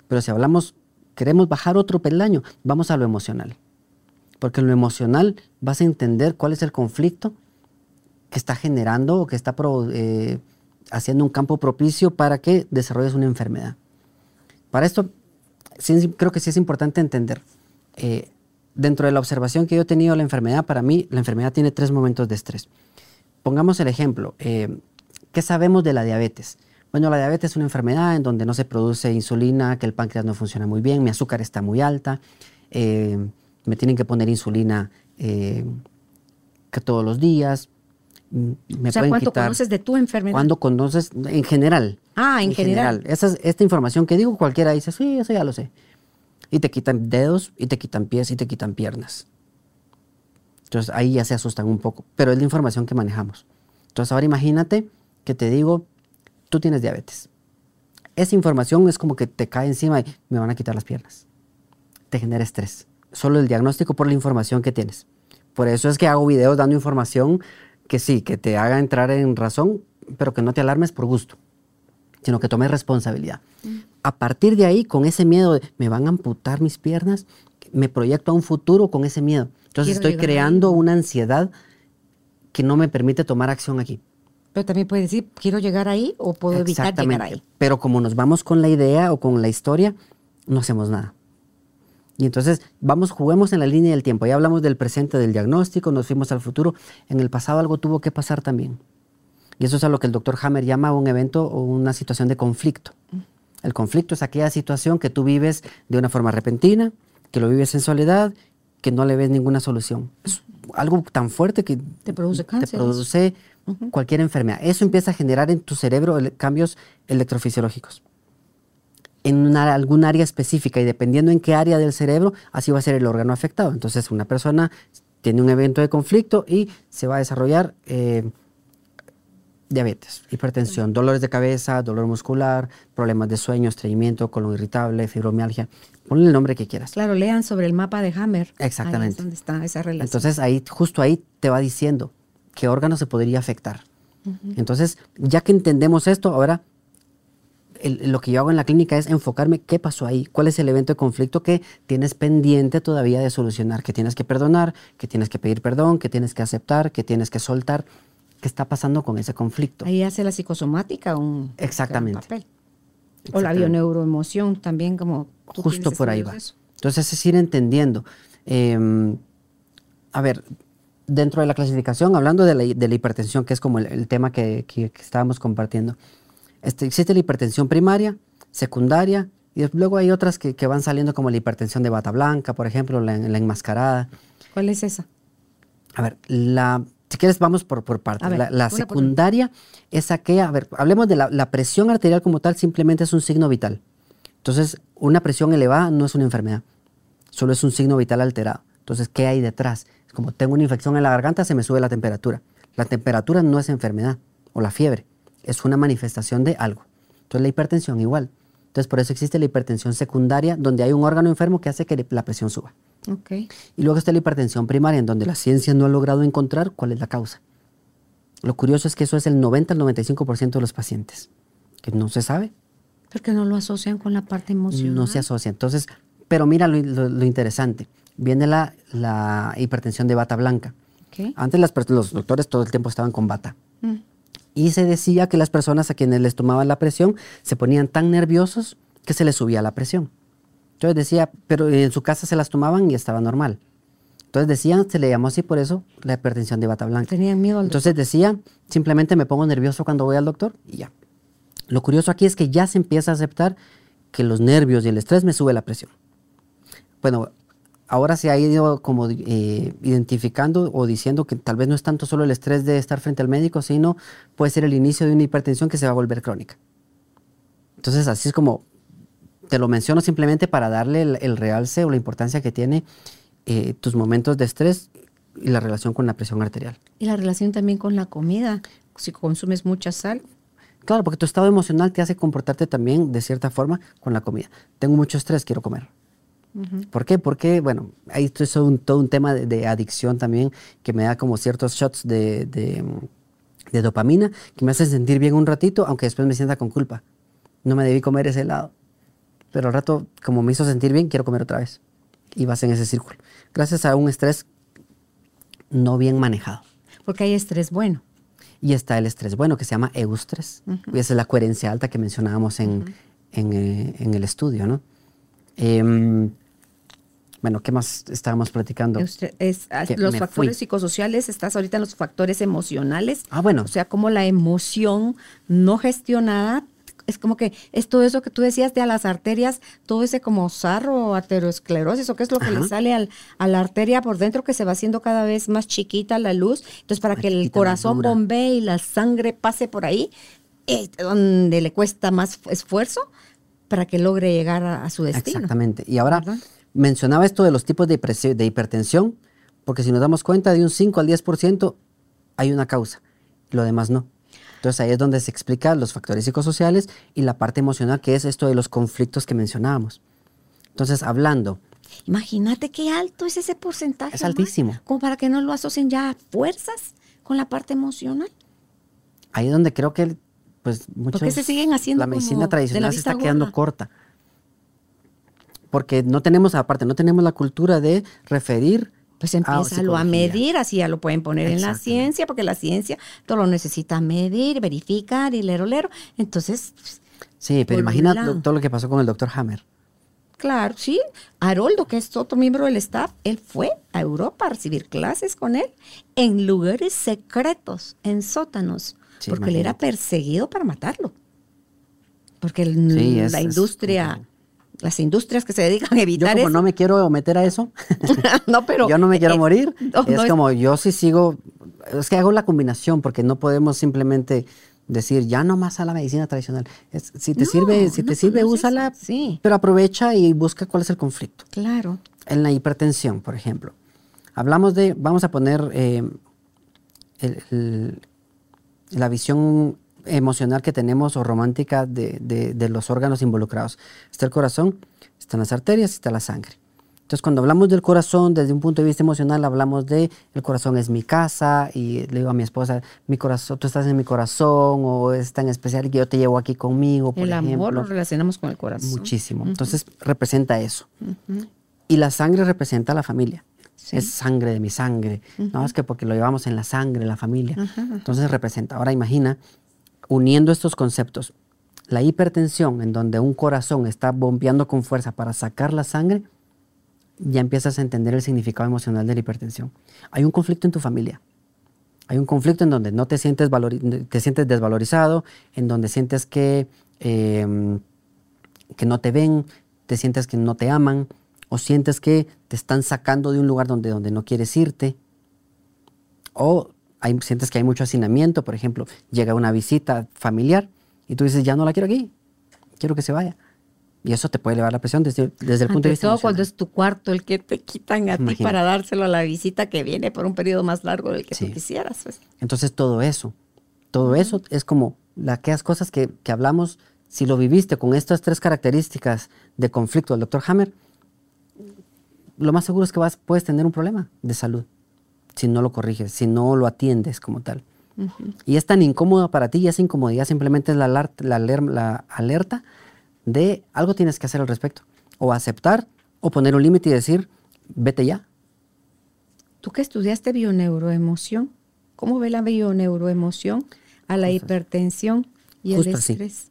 Pero si hablamos, queremos bajar otro peldaño, vamos a lo emocional. Porque en lo emocional vas a entender cuál es el conflicto que está generando o que está eh, haciendo un campo propicio para que desarrolles una enfermedad. Para esto, creo que sí es importante entender. Eh, dentro de la observación que yo he tenido de la enfermedad, para mí la enfermedad tiene tres momentos de estrés. Pongamos el ejemplo. Eh, ¿Qué sabemos de la diabetes? Bueno, la diabetes es una enfermedad en donde no se produce insulina, que el páncreas no funciona muy bien, mi azúcar está muy alta me tienen que poner insulina eh, que todos los días. Mm, me o sea, ¿cuánto conoces de tu enfermedad? ¿Cuándo conoces? En general. Ah, en, general. esta información que digo, cualquiera dice, sí, eso ya lo sé. Y te quitan dedos, y te quitan pies, y te quitan piernas. Entonces ahí ya se asustan un poco, pero es la información que manejamos. Entonces ahora imagínate que te digo, tú tienes diabetes. Esa información es como que te cae encima y me van a quitar las piernas. Te genera estrés solo el diagnóstico por la información que tienes. Por eso es que hago videos dando información que sí, que te haga entrar en razón, pero que no te alarmes por gusto, sino que tomes responsabilidad. Mm. A partir de ahí, con ese miedo de me van a amputar mis piernas, me proyecto a un futuro con ese miedo. Entonces estoy creando una ansiedad que no me permite tomar acción aquí. Pero también puedes decir, quiero llegar ahí o puedo evitar llegar ahí. Pero como nos vamos con la idea o con la historia, no hacemos nada. Y entonces, vamos, juguemos en la línea del tiempo. Ya hablamos del presente, del diagnóstico, nos fuimos al futuro. En el pasado algo tuvo que pasar también. Y eso es a lo que el doctor Hammer llama un evento o una situación de conflicto. El conflicto es aquella situación que tú vives de una forma repentina, que lo vives en soledad, que no le ves ninguna solución. Es algo tan fuerte que te produce cáncer. Te produce cualquier enfermedad. Eso empieza a generar en tu cerebro cambios electrofisiológicos en algún área específica y dependiendo en qué área del cerebro, así va a ser el órgano afectado. Entonces, una persona tiene un evento de conflicto y se va a desarrollar eh, diabetes, hipertensión, dolores de cabeza, dolor muscular, problemas de sueño, estreñimiento, colon irritable, fibromialgia. Ponle el nombre que quieras. Claro, lean sobre el mapa de Hammer. Exactamente. Ahí está esa relación. Entonces, ahí, justo ahí te va diciendo qué órgano se podría afectar. Entonces, ya que entendemos esto, ahora el- lo que yo hago en la clínica es enfocarme qué pasó ahí, cuál es el evento de conflicto que tienes pendiente todavía de solucionar, que tienes que perdonar, que tienes que pedir perdón, que tienes que aceptar, que tienes que soltar. ¿Qué está pasando con ese conflicto? Ahí hace la psicosomática un Exactamente. papel. O la Exactamente. bioneuroemoción también, como Justo por ahí va. eso. Entonces es ir entendiendo. Eh, a ver, dentro de la clasificación, hablando de la, de la hipertensión, que es como el, el tema que, que- que estábamos compartiendo, este, existe la hipertensión primaria, secundaria, y luego hay otras que, que van saliendo como la hipertensión de bata blanca, por ejemplo, la, la enmascarada. ¿Cuál es esa? A ver, la, si quieres vamos por, por partes. La, la secundaria es aquella, a ver, hablemos de la, la presión arterial como tal, simplemente es un signo vital. Entonces, una presión elevada no es una enfermedad, solo es un signo vital alterado. Entonces, ¿qué hay detrás? Como tengo una infección en la garganta, se me sube la temperatura. La temperatura no es enfermedad, o la fiebre, es una manifestación de algo. Entonces, la hipertensión igual. Entonces, por eso existe la hipertensión secundaria, donde hay un órgano enfermo que hace que la presión suba. Ok. Y luego está la hipertensión primaria, en donde la ciencia no ha logrado encontrar cuál es la causa. Lo curioso es que eso es el 90 al 95% de los pacientes, que no se sabe, Porque no lo asocian con la parte emocional. no se asocia. Entonces, pero mira lo, lo- lo interesante, viene la, la hipertensión de bata blanca. Antes las los doctores todo el tiempo estaban con bata. Mm. Y se decía que las personas a quienes les tomaban la presión se ponían tan nerviosos que se les subía la presión. Entonces decía, pero en su casa se las tomaban y estaba normal. Entonces decían, se le llamó así por eso la hipertensión de bata blanca. Tenían miedo al Entonces decía, simplemente me pongo nervioso cuando voy al doctor y ya. Lo curioso aquí es que ya se empieza a aceptar que los nervios y el estrés me sube la presión. Bueno, ahora se ha ido como eh, identificando o diciendo que tal vez no es tanto solo el estrés de estar frente al médico, sino puede ser el inicio de una hipertensión que se va a volver crónica. Entonces así es como te lo menciono simplemente para darle el, el realce o la importancia que tiene eh, tus momentos de estrés y la relación con la presión arterial. Y la relación también con la comida. Si consumes mucha sal, Claro, porque tu estado emocional te hace comportarte también de cierta forma con la comida. Tengo mucho estrés, quiero comer. ¿Por qué? Porque, bueno, ahí esto es un, todo un tema de, de adicción también que me da como ciertos shots de, de, de dopamina que me hacen sentir bien un ratito, aunque después me sienta con culpa. No me debí comer ese helado. Pero al rato, como me hizo sentir bien, quiero comer otra vez. Y vas en ese círculo. Gracias a un estrés no bien manejado. porque hay estrés bueno. Y está el estrés bueno, que se llama eustrés. Y esa es la coherencia alta que mencionábamos en, en, eh, en el estudio, ¿no? Em, bueno, ¿qué más estábamos platicando? Usted- es- ah, los factores fui. psicosociales, estás ahorita en los factores emocionales. Ah, bueno. O sea, como la emoción no gestionada, es como que es todo eso que tú decías de a las arterias, todo ese como sarro, arteriosclerosis, o qué es lo que le sale al, a la arteria por dentro que se va haciendo cada vez más chiquita la luz. Entonces, para Más que el corazón bombee y la sangre pase por ahí, es donde le cuesta más esfuerzo para que logre llegar a, a su destino. Exactamente. Y ahora ¿Verdad? Mencionaba esto de los tipos de, hipertensión, porque si nos damos cuenta, de un 5 al 10% hay una causa, lo demás no. Entonces ahí es donde se explican los factores psicosociales y la parte emocional, que es esto de los conflictos que mencionábamos. Entonces, hablando, Imagínate qué alto es ese porcentaje. Es altísimo. Como para que no lo asocien ya a fuerzas con la parte emocional. ahí es donde creo que pues muchos, qué se siguen haciendo la como medicina de la tradicional se está quedando corta. Porque no tenemos, aparte, no tenemos la cultura de referir Pues a empieza a psicología. medir, así ya lo pueden poner en la ciencia, porque la ciencia todo lo necesita medir, verificar y lero, lero. Entonces, pues, Sí, pero imagina todo lo que pasó con el doctor Hammer. claro, sí. Haroldo, que es otro miembro del staff, él fue a Europa a recibir clases con él en lugares secretos, en sótanos, Sí, porque él era perseguido para matarlo. Porque el- Sí, es- la industria. Las industrias que se dedican a Yo evitar como eso. no me quiero meter a eso, no, pero yo no me quiero eh, morir, no, es no es- como yo sí sigo, es que hago la combinación porque no podemos simplemente decir ya no más a la medicina tradicional. Es- si te No, sirve, si te sirve, no es eso. úsala, Sí. pero aprovecha y busca cuál es el conflicto. Claro. En la hipertensión, por ejemplo, hablamos de, vamos a poner eh, el- el- la visión emocional que tenemos o romántica de, de- de los órganos involucrados. Está el corazón, están las arterias está la sangre. Entonces, cuando hablamos del corazón, desde un punto de vista emocional, hablamos de el corazón es mi casa y le digo a mi esposa, mi corazón, tú estás en mi corazón o es tan especial que yo te llevo aquí conmigo. Por el ejemplo. amor lo relacionamos con el corazón. Muchísimo. Entonces, representa eso. Y la sangre representa a la familia. Sí. Es sangre de mi sangre. No, es que porque lo llevamos en la sangre, la familia. Entonces, representa. Ahora, imagina, uniendo estos conceptos, la hipertensión, en donde un corazón está bombeando con fuerza para sacar la sangre, ya empiezas a entender el significado emocional de la hipertensión. Hay un conflicto en tu familia. Hay un conflicto en donde no te sientes, te sientes desvalorizado, en donde sientes que, eh, que no te ven, te sientes que no te aman, o sientes que te están sacando de un lugar donde, donde no quieres irte, o hay- sientes que hay mucho hacinamiento, por ejemplo, llega una visita familiar y tú dices, ya no la quiero aquí, quiero que se vaya. Y eso te puede elevar la presión desde, desde el punto Ante de vista todo cuando es tu cuarto el que te quitan a ti Imagínate. para dárselo a la visita que viene por un periodo más largo del que Sí. tú quisieras. pues. Entonces todo eso, todo eso es como la- aquellas cosas que, que hablamos, si lo viviste con estas tres características de conflicto del doctor Hammer, lo más seguro es que vas, puedes tener un problema de salud si no lo corriges, si no lo atiendes como tal. Y es tan incómodo para ti y esa incomodidad simplemente es la, la la alerta de algo tienes que hacer al respecto. O aceptar o poner un límite y decir, vete ya. Tú que estudiaste bioneuroemoción, ¿cómo ve la bioneuroemoción a la hipertensión y el Justo estrés?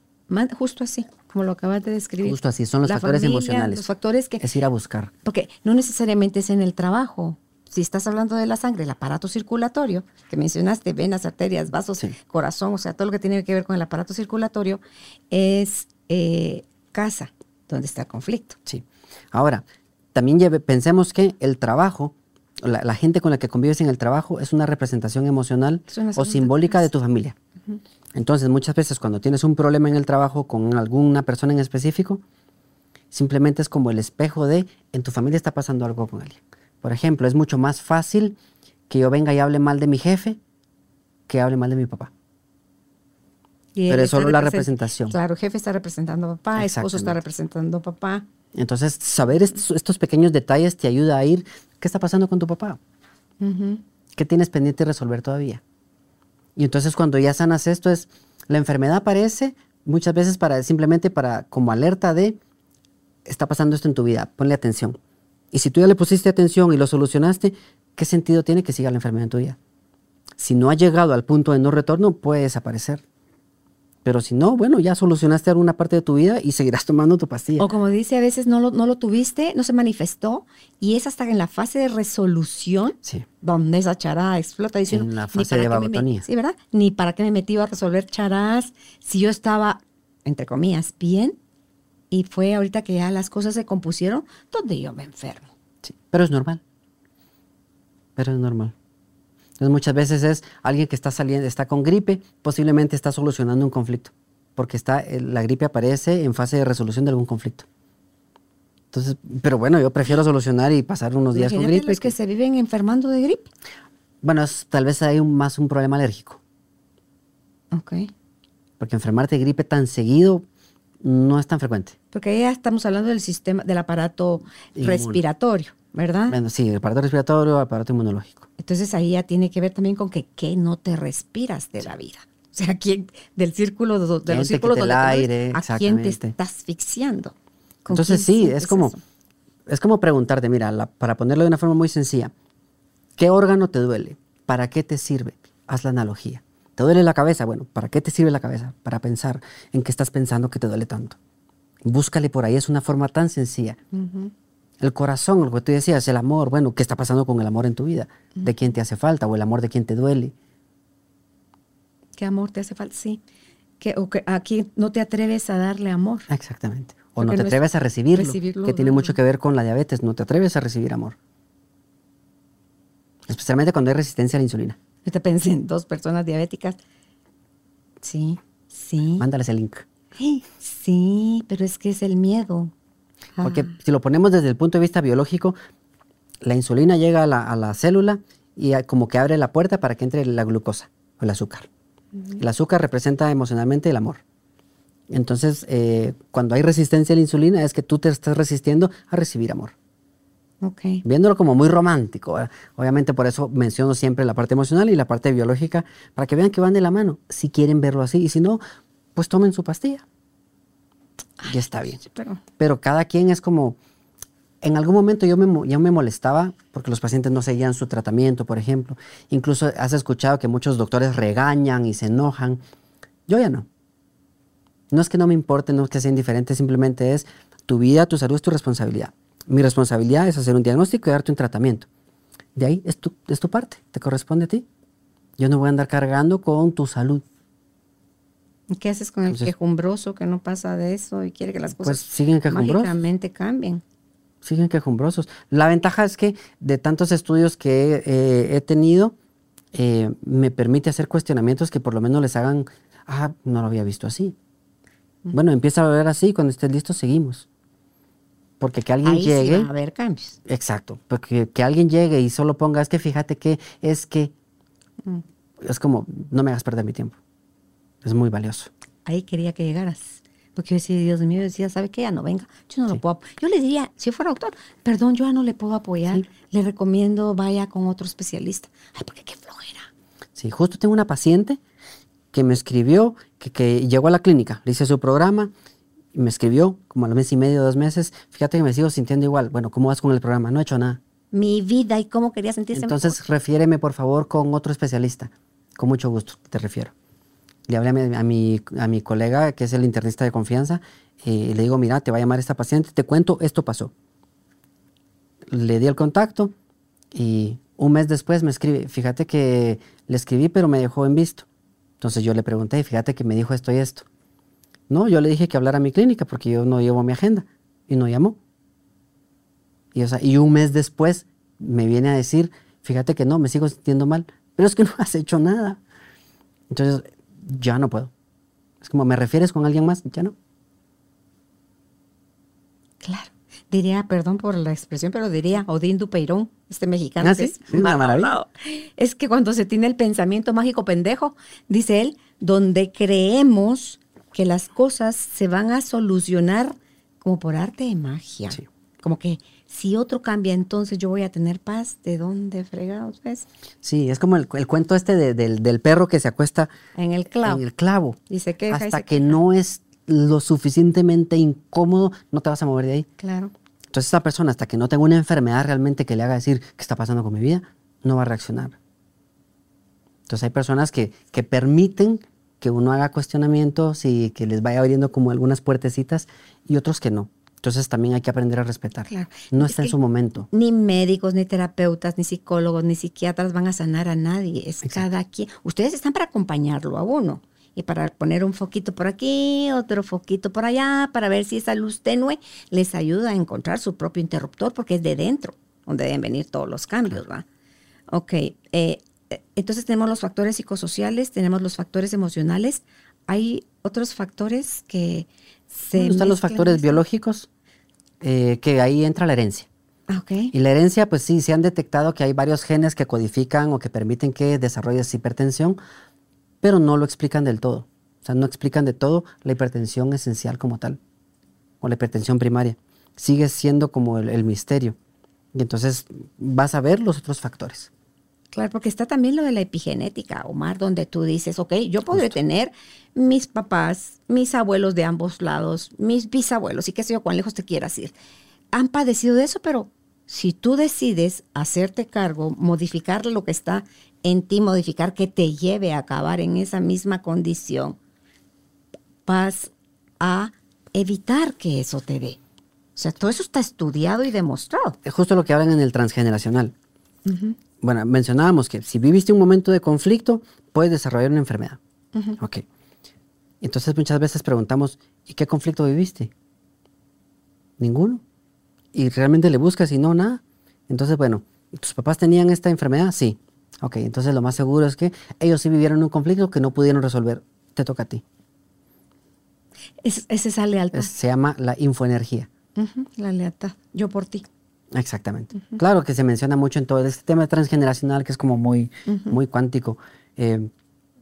Justo así, como lo acabas de describir. Justo así, son los La factores familia, emocionales. Los factores que... Es ir a buscar. Porque no necesariamente es en el trabajo. Si estás hablando de la sangre, el aparato circulatorio, que mencionaste, venas, arterias, vasos, Sí. corazón, o sea, todo lo que tiene que ver con el aparato circulatorio, es eh, casa, donde está el conflicto. Sí. Ahora, también lleve- pensemos que el trabajo, la, la gente con la que convives en el trabajo es una representación emocional una o simbólica de tu familia. Entonces, muchas veces cuando tienes un problema en el trabajo con alguna persona en específico, simplemente es como el espejo de en tu familia está pasando algo con alguien. Por ejemplo, es mucho más fácil que yo venga y hable mal de mi jefe que hable mal de mi papá. Y Pero es solo la represent- representación. Claro, jefe está representando a papá, esposo está representando a papá. Entonces, saber estos, estos pequeños detalles te ayuda a ir, ¿qué está pasando con tu papá? ¿Qué tienes pendiente de resolver todavía? Y entonces cuando ya sanas esto es, la enfermedad aparece muchas veces para simplemente para como alerta de, está pasando esto en tu vida, ponle atención. Y si tú ya le pusiste atención y lo solucionaste, ¿qué sentido tiene que siga la enfermedad en tu vida? Si no ha llegado al punto de no retorno, puede desaparecer. Pero si no, bueno, ya solucionaste alguna parte de tu vida y seguirás tomando tu pastilla. O como dice, a veces no lo, no lo tuviste, no se manifestó, y es hasta en la fase de resolución Sí. donde esa charada explota diciendo En la "Ni fase de qué me vagotonía. sí, ¿verdad? Ni para qué me metí a resolver charadas si yo estaba, entre comillas, bien, y fue ahorita que ya las cosas se compusieron donde yo me enfermo. Sí, pero es normal. Pero es normal. Entonces muchas veces es alguien que está saliendo, está con gripe, posiblemente está solucionando un conflicto, porque está, eh, la gripe aparece en fase de resolución de algún conflicto. Entonces, pero bueno, yo prefiero solucionar y pasar unos días con gripe. los que que- se viven enfermando de gripe. Bueno, es- tal vez hay un- más un problema alérgico, Ok. porque enfermarte de gripe tan seguido no es tan frecuente. Porque ahí ya estamos hablando del sistema, del aparato respiratorio, ¿verdad? Bueno, sí, el aparato respiratorio, el aparato inmunológico. Entonces ahí ya tiene que ver también con que qué no te respiras de la vida. O sea, quién del círculo de, de ¿Quién los círculos donde aire? a quién te estás asfixiando. ¿Con Entonces sí, es como, eso? es como preguntarte, mira, la- para ponerlo de una forma muy sencilla, ¿qué órgano te duele? ¿Para qué te sirve? Haz la analogía. ¿Te duele la cabeza? Bueno, ¿para qué te sirve la cabeza? Para pensar en qué estás pensando que te duele tanto. Búscale por ahí, es una forma tan sencilla. El corazón, lo que tú decías, el amor, bueno, ¿qué está pasando con el amor en tu vida? ¿De quién te hace falta? ¿O el amor de quién te duele? ¿Qué amor te hace falta? Sí. Que, o que aquí no te atreves a darle amor. Exactamente. O Porque no te no atreves a recibirlo, recibirlo, que tiene mucho que ver con la diabetes. No te atreves a recibir amor. Especialmente cuando hay resistencia a la insulina. Yo te pensé en dos personas diabéticas. Sí, sí. Mándales el link. Sí, pero es que es el miedo. Porque Ah, si lo ponemos desde el punto de vista biológico, la insulina llega a la, a la célula y a- como que abre la puerta para que entre la glucosa o el azúcar. El azúcar representa emocionalmente el amor. Entonces, eh, cuando hay resistencia a la insulina es que tú te estás resistiendo a recibir amor. Ok. Viéndolo como muy romántico. ¿verdad? Obviamente por eso menciono siempre la parte emocional y la parte biológica, para que vean que van de la mano, si quieren verlo así. Y si no, pues tomen su pastilla. Ya está bien. Pero, Pero cada quien es como... En algún momento yo me, yo me molestaba porque los pacientes no seguían su tratamiento, por ejemplo. Incluso has escuchado que muchos doctores regañan y se enojan. Yo ya no. No es que no me importe, no es que sea indiferente, simplemente es tu vida, tu salud es tu responsabilidad. Mi responsabilidad es hacer un diagnóstico y darte un tratamiento. De ahí es tu, es tu parte, te corresponde a ti. Yo no voy a andar cargando con tu salud. ¿qué haces con el Entonces- quejumbroso que no pasa de eso y quiere que las Pues cosas siguen quejumbrosos. mágicamente cambien? siguen quejumbrosos. La ventaja es que de tantos estudios que eh, he tenido, eh, me permite hacer cuestionamientos que por lo menos les hagan, ah, no lo había visto así. Bueno, empieza a ver así, cuando estés listo, seguimos. Porque que alguien Ahí sí llegue, va a haber cambios. exacto, porque que alguien llegue y solo ponga, es que fíjate que, es que, Mm. es como, no me hagas perder mi tiempo. Es muy valioso. Ahí quería que llegaras. Porque yo decía, Dios mío, decía, ¿sabe qué? Ya no venga. Yo no lo puedo. Yo le diría, si fuera doctor, perdón, yo ya no le puedo apoyar. Le recomiendo vaya con otro especialista. Ay, porque qué flojera. Sí, justo tengo una paciente que me escribió, que, que llegó a la clínica, le hice su programa y me escribió como al mes y medio, dos meses, fíjate que me sigo sintiendo igual. Bueno, ¿cómo vas con el programa? No he hecho nada. Mi vida y cómo quería sentirse Entonces, refiéreme por favor con otro especialista. Con mucho gusto, te refiero. Le hablé a mi, a mi, a mi colega, que es el internista de confianza, y le digo, mira, te va a llamar esta paciente, te cuento, esto pasó. Le di el contacto y un mes después me escribe, fíjate que le escribí, pero me dejó en visto. Entonces yo le pregunté, fíjate que me dijo esto y esto. No, yo le dije que hablara a mi clínica porque yo no llevo mi agenda y no llamó. Y, o sea, y un mes después me viene a decir, fíjate que no, me sigo sintiendo mal, pero es que no has hecho nada. Entonces, ya no puedo. Es como, ¿me refieres con alguien más? Ya no. Claro. Diría, perdón por la expresión, pero diría Odín Dupeirón, este mexicano. Ah, que sí, es sí. Es que cuando se tiene el pensamiento mágico pendejo, dice él, donde creemos que las cosas se van a solucionar como por arte de magia. Sí. Como que si otro cambia, entonces yo voy a tener paz. ¿De dónde fregados ves? Sí, es como el, el cuento este de- del, del perro que se acuesta En el clavo. en el clavo. Y se queja y Hasta se que queja. no es lo suficientemente incómodo, no te vas a mover de ahí. Claro. Entonces esta persona, hasta que no tenga una enfermedad realmente que le haga decir qué está pasando con mi vida, no va a reaccionar. Entonces hay personas que, que permiten que uno haga cuestionamientos y que les vaya abriendo como algunas puertecitas y otros que no. Entonces también hay que aprender a respetar. Claro. No Es está en su momento. Ni médicos, ni terapeutas, ni psicólogos, ni psiquiatras van a sanar a nadie. Es cada quien. Ustedes están para acompañarlo a uno y para poner un foquito por aquí, otro foquito por allá, para ver si esa luz tenue les ayuda a encontrar su propio interruptor, porque es de dentro donde deben venir todos los cambios, ¿va? Ok. eh, entonces tenemos los factores psicosociales, tenemos los factores emocionales. Hay otros factores que se. Bueno, están los factores biológicos, eh, que ahí entra la herencia. Ah, Ok. Y la herencia, pues sí, se han detectado que hay varios genes que codifican o que permiten que desarrolles hipertensión, pero no lo explican del todo. O sea, no explican de todo la hipertensión esencial como tal, o la hipertensión primaria. Sigue siendo como el, el misterio. Y entonces vas a ver los otros factores. Claro, porque está también lo de la epigenética, Omar, donde tú dices, ok, yo podré tener mis papás, mis abuelos de ambos lados, mis bisabuelos y qué sé yo, cuán lejos te quieras ir. Han padecido de eso, pero si tú decides hacerte cargo, modificar lo que está en ti, modificar que te lleve a acabar en esa misma condición, vas a evitar que eso te dé. O sea, todo eso está estudiado y demostrado. Es justo lo que hablan en el transgeneracional. Bueno, mencionábamos que si viviste un momento de conflicto, puedes desarrollar una enfermedad. Ok. Entonces muchas veces preguntamos, ¿y qué conflicto viviste? Ninguno. Y realmente le buscas y no, nada. Entonces, bueno, ¿tus papás tenían esta enfermedad? Sí. Ok, entonces lo más seguro es que ellos sí vivieron un conflicto que no pudieron resolver. Te toca a ti. Es, es esa lealtad. Es- se llama la infoenergía. La lealtad. Yo por ti. Exactamente. Claro que se menciona mucho en todo este tema transgeneracional que es como muy, muy cuántico. Eh,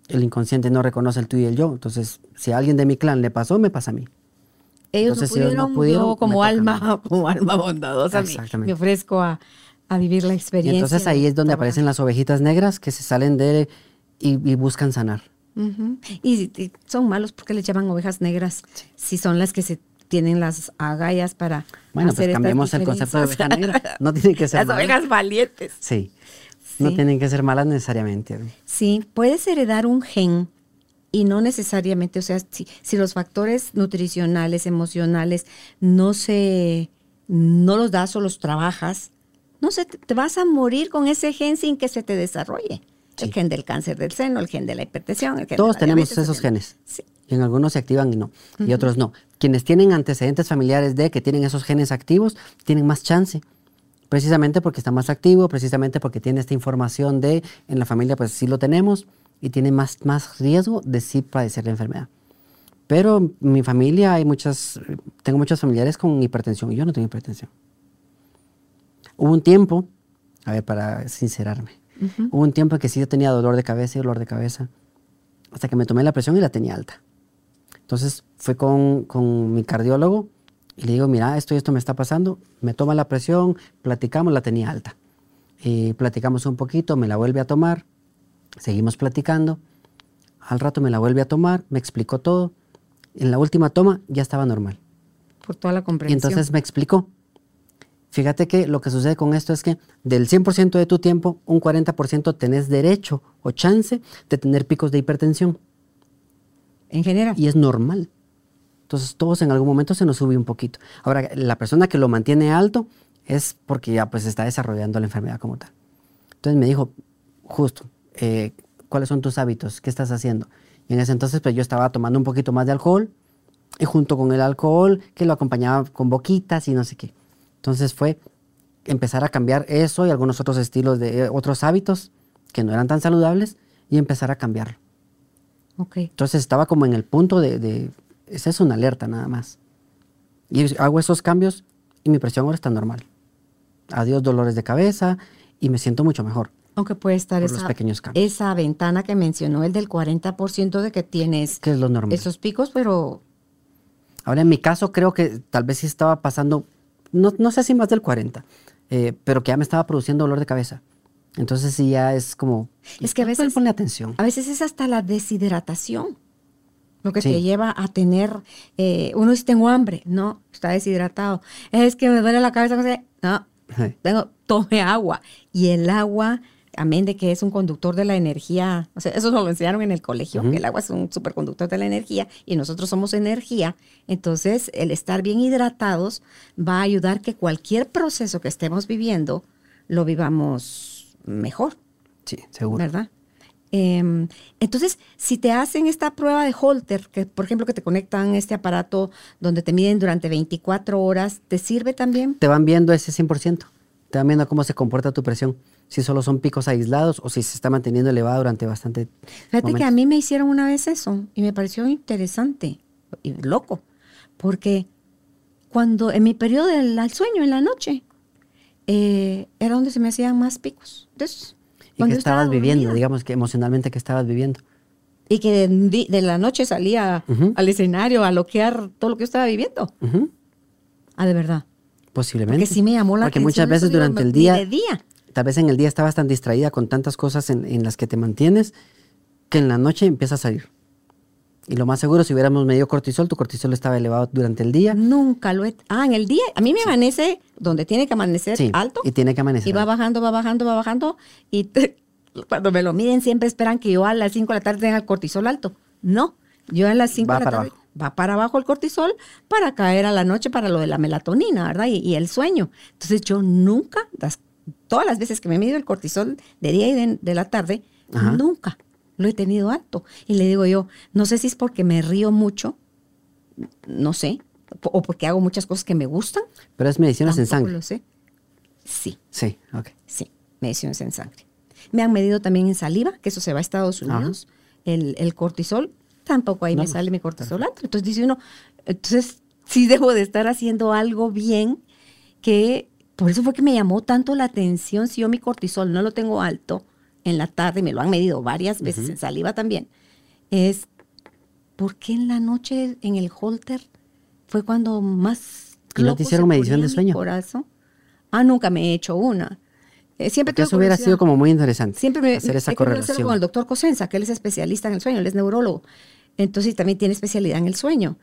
el inconsciente no reconoce el tú y el yo. Entonces, si a alguien de mi clan le pasó, me pasa a mí. ellos Entonces, no si ellos pudieron, no pudieron, yo como alma, como alma bondadosa me, Exactamente. me ofrezco a, a vivir la Y experiencia. entonces ahí es donde trabajar. aparecen las ovejitas negras que se salen de y, y buscan sanar. Y, y son malos porque les llaman ovejas negras, si son las que se tienen las agallas para Bueno, hacer pues cambiemos el concepto de oveja negra. No tiene que ser las mala. ovejas valientes. Sí. No tienen que ser malas necesariamente. Sí, puedes heredar un gen y no necesariamente, o sea, si, si los factores nutricionales, emocionales no se, no los das o los trabajas, no sé, te te vas a morir con ese gen sin que se te desarrolle. El gen del cáncer del seno, el gen de la hipertensión, el gen Todos de la tenemos diabetes, esos gen- genes. Sí. Y en algunos se activan y no. Y otros no. Quienes tienen antecedentes familiares de que tienen esos genes activos, tienen más chance. Precisamente porque está más activo, precisamente porque tiene esta información de en la familia, pues sí lo tenemos y tiene más, más riesgo de sí padecer la enfermedad. Pero en mi familia hay muchas, tengo muchos familiares con hipertensión y yo no tengo hipertensión. Hubo un tiempo, a ver, para sincerarme, hubo un tiempo que sí yo tenía dolor de cabeza y dolor de cabeza, hasta que me tomé la presión y la tenía alta. Entonces fui con, con mi cardiólogo y le digo, mira, esto y esto me está pasando, me toma la presión, platicamos, la tenía alta. Y platicamos un poquito, me la vuelve a tomar, seguimos platicando, al rato me la vuelve a tomar, me explicó todo, en la última toma ya estaba normal. Por toda la Y comprensión. entonces me explicó. Fíjate que lo que sucede con esto es que del 100% de tu tiempo, un 40% tenés derecho o chance de tener picos de hipertensión. En general. Y es normal. Entonces todos en algún momento se nos sube un poquito. Ahora, la persona que lo mantiene alto es porque ya pues está desarrollando la enfermedad como tal. Entonces me dijo, justo, eh, ¿cuáles son tus hábitos? ¿Qué estás haciendo? Y en ese entonces pues yo estaba tomando un poquito más de alcohol y junto con el alcohol que lo acompañaba con boquitas y no sé qué. Entonces fue empezar a cambiar eso y algunos otros estilos de otros hábitos que no eran tan saludables y empezar a cambiarlo. Ok. Entonces estaba como en el punto de, de esa es una alerta nada más. Y hago esos cambios y mi presión ahora está normal. Adiós dolores de cabeza y me siento mucho mejor. Aunque puede estar esa, esa ventana que mencionó, el del 40% de que tienes Que es lo normal. esos picos, pero Ahora en mi caso creo que tal vez sí estaba pasando, no, no sé si más del 40, eh, pero que ya me estaba produciendo dolor de cabeza. Entonces sí ya es como... Es que a "Ponle- veces- Ponle atención. a veces es hasta la deshidratación lo que Sí. te lleva a tener, eh, uno dice, tengo hambre, no, está deshidratado. Es que me duele la cabeza, no Sí. tengo, tome agua. Y el agua, amén de que es un conductor de la energía, o sea, eso nos lo enseñaron en el colegio, que el agua es un superconductor de la energía y nosotros somos energía. Entonces, el estar bien hidratados va a ayudar que cualquier proceso que estemos viviendo lo vivamos mejor. Sí, seguro. ¿verdad? Em, entonces, si te hacen esta prueba de Holter, que por ejemplo que te conectan este aparato donde te miden durante 24 horas, ¿te sirve también? Te van viendo ese 100%. Te van viendo cómo se comporta tu presión. Si solo son picos aislados o si se está manteniendo elevada durante bastante Fíjate que a mí me hicieron una vez eso y me pareció interesante y loco, porque cuando en mi periodo del al sueño en la noche, eh, era donde se me hacían más picos. Entonces, ¿Y estaba estabas viviendo? dormida. Digamos que emocionalmente, ¿qué estabas viviendo? Y que de, la noche salía al escenario a loquear todo lo que yo estaba viviendo. Ah, de verdad. Posiblemente. Porque sí me llamó la Porque atención. muchas veces durante el día, de día. tal vez en el día estabas tan distraída con tantas cosas en, en las que te mantienes, que en la noche empieza a salir. Y lo más seguro, si hubiéramos medido cortisol, tu cortisol estaba elevado durante el día. Nunca lo he... Ah, en el día. A mí me amanece donde tiene que amanecer Sí, alto. y tiene que amanecer. Y va bajando, va bajando, va bajando. Y te- cuando me lo miden siempre esperan que yo a las 5 de la tarde tenga el cortisol alto. No, yo a las 5 Va de la tarde abajo. va para abajo el cortisol para caer a la noche para lo de la melatonina, ¿verdad? Y, y el sueño. Entonces yo nunca, las- todas las veces que me he medido el cortisol de día y de, de la tarde, Ajá. nunca lo he tenido alto. Y le digo yo, no sé si es porque me río mucho, no sé, o porque hago muchas cosas que me gustan. Pero es medicinas en sangre. lo sé. Sí. Sí, ok. Sí, mediciones en sangre. Me han medido también en saliva, que eso se va a Estados Unidos. El, el cortisol, tampoco ahí me Vamos, sale mi cortisol alto. Entonces dice uno, entonces sí debo de estar haciendo algo bien, que por eso fue que me llamó tanto la atención si yo mi cortisol no lo tengo alto en la tarde, me lo han medido varias veces en saliva también, es ¿por qué en la noche en el holter fue cuando más... ¿Y no te hicieron medición de sueño? corazón. Ah, nunca me he hecho una. Eh, siempre eso hubiera sido como muy interesante. Siempre me hacer esa correlación. con el doctor Cosenza, que él es especialista en el sueño, él es neurólogo. Entonces también tiene especialidad en el sueño.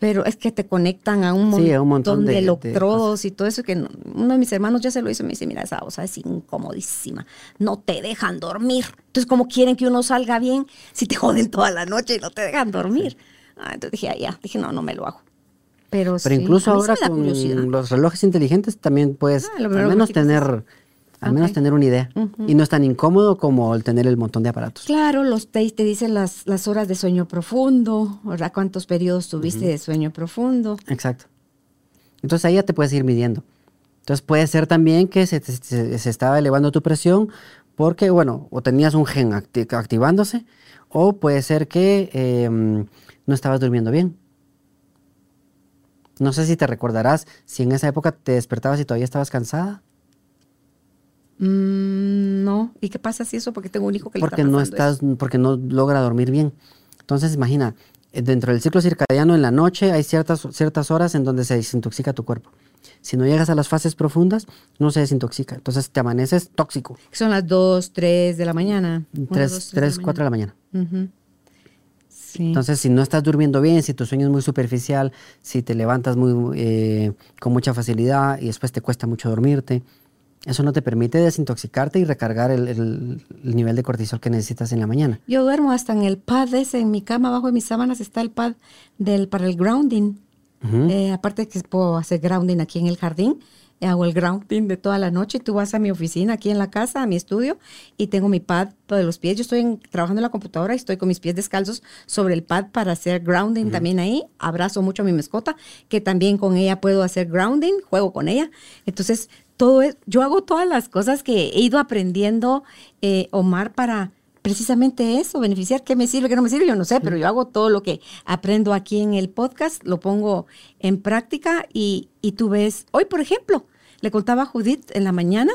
Pero es que te conectan a un montón, Sí, a un montón de, de- de electrodos y todo eso que no- uno de mis hermanos ya se lo hizo y me dice, mira, esa cosa es incomodísima, no te dejan dormir. Entonces, ¿cómo quieren que uno salga bien si te joden toda la noche y no te dejan dormir? Ah, entonces dije, ah, ya, dije, no, no me lo hago. Pero, Pero sí, incluso ahora con curiosidad. los relojes inteligentes también puedes Ah, al menos tener al menos tener una idea. Y no es tan incómodo como el tener el montón de aparatos. Claro, los te, te dicen las, las horas de sueño profundo, ¿verdad? ¿Cuántos periodos tuviste de sueño profundo? Exacto. Entonces ahí ya te puedes ir midiendo. Entonces puede ser también que se, te- se- se estaba elevando tu presión porque, bueno, o tenías un gen acti- activándose o puede ser que eh, no estabas durmiendo bien. No sé si te recordarás si en esa época te despertabas y todavía estabas cansada. Mm, no. ¿Y qué pasa si eso? Porque tengo un hijo que porque le no está pasando estás, porque no logra dormir bien. Entonces, imagina, eh, dentro del ciclo circadiano en la noche hay ciertas, ciertas horas en donde se desintoxica tu cuerpo. Si no llegas a las fases profundas, no se desintoxica. Entonces te amaneces tóxico. Son las 2, 3 de la mañana. Una, 3, dos, 3 4 de la mañana. Sí. Entonces, si no estás durmiendo bien, si tu sueño es muy superficial, si te levantas muy, eh, con mucha facilidad y después te cuesta mucho dormirte, eso no te permite desintoxicarte y recargar el, el- el nivel de cortisol que necesitas en la mañana. Yo duermo hasta en el pad ese, en mi cama, abajo de mis sábanas está el pad del, para el grounding. Eh, aparte que puedo hacer grounding aquí en el jardín, eh, hago el grounding de toda la noche. Tú vas a mi oficina aquí en la casa, a mi estudio, y tengo mi pad de los pies. Yo estoy en- trabajando en la computadora y estoy con mis pies descalzos sobre el pad para hacer grounding también ahí. Abrazo mucho a mi mascota, que también con ella puedo hacer grounding, juego con ella. Entonces, todo es, yo hago todas las cosas que he ido aprendiendo, eh, Omar, para precisamente eso, beneficiar, qué me sirve, qué no me sirve, yo no sé, pero yo hago todo lo que aprendo aquí en el podcast, lo pongo en práctica y, y tú ves, hoy por ejemplo, le contaba a Judith en la mañana,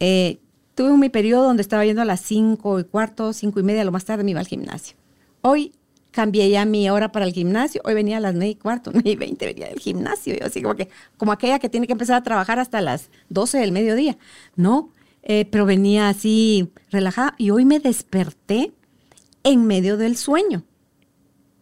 eh, tuve un mi periodo donde estaba yendo a las cinco y cuarto, cinco y media, lo más tarde me iba al gimnasio. Hoy cambié ya mi hora para el gimnasio, hoy venía a las nueve y cuarto, nueve y veinte venía del gimnasio, yo así como que, como aquella que tiene que empezar a trabajar hasta las 12 del mediodía, ¿no? Eh, pero venía así relajada y hoy me desperté en medio del sueño.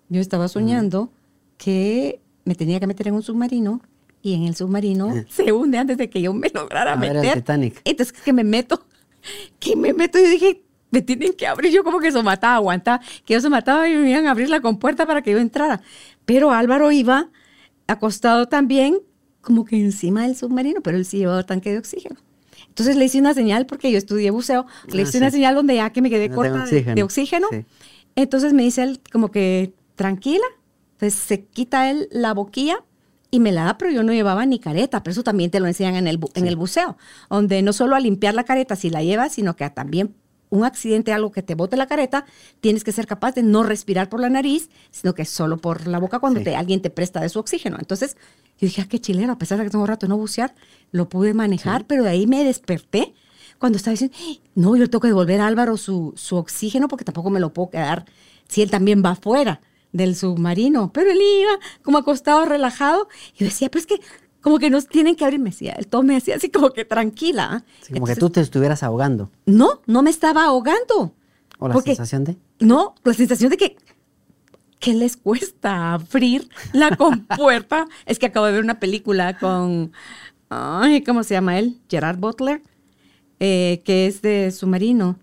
Yo estaba soñando que me tenía que meter en un submarino y en el submarino se hunde antes de que yo me lograra A ver, el meter. Titanic. Entonces que me meto, que me meto y dije, me tienen que abrir. Yo como que eso mataba, aguantaba, que eso mataba y me iban a abrir la compuerta para que yo entrara. Pero Álvaro iba acostado también, como que encima del submarino, pero él sí llevaba tanque de oxígeno. Entonces le hice una señal, porque yo estudié buceo, le Ah, hice sí. una señal donde ya que me quedé No corta de- de oxígeno. Sí. Entonces me dice él como que tranquila. Entonces se quita él la boquilla y me la da, pero yo no llevaba ni careta, pero eso también te lo enseñan en el, bu- en el buceo, donde no solo a limpiar la careta si la llevas, sino que a también un accidente, algo que te bote la careta, tienes que ser capaz de no respirar por la nariz, sino que solo por la boca cuando Sí. te, alguien te presta de su oxígeno. Entonces yo dije, ah, qué chilero, a pesar de que tengo rato de no bucear, lo pude manejar, pero de ahí me desperté cuando estaba diciendo, "Ay, no, yo tengo que devolver a Álvaro su, su oxígeno porque tampoco me lo puedo quedar si él también va afuera del submarino. Pero él iba como acostado, relajado. Y yo decía, pero es que como que nos tienen que abrir. Me decía, él todo me hacía así como que tranquila. Sí, como que tú te estuvieras ahogando. No, no me estaba ahogando. O la Porque- sensación de. No, la sensación de que ¿qué les cuesta abrir la compuerta? es que acabo de ver una película con, ay, ¿cómo se llama él? Gerard Butler, eh, que es de submarino.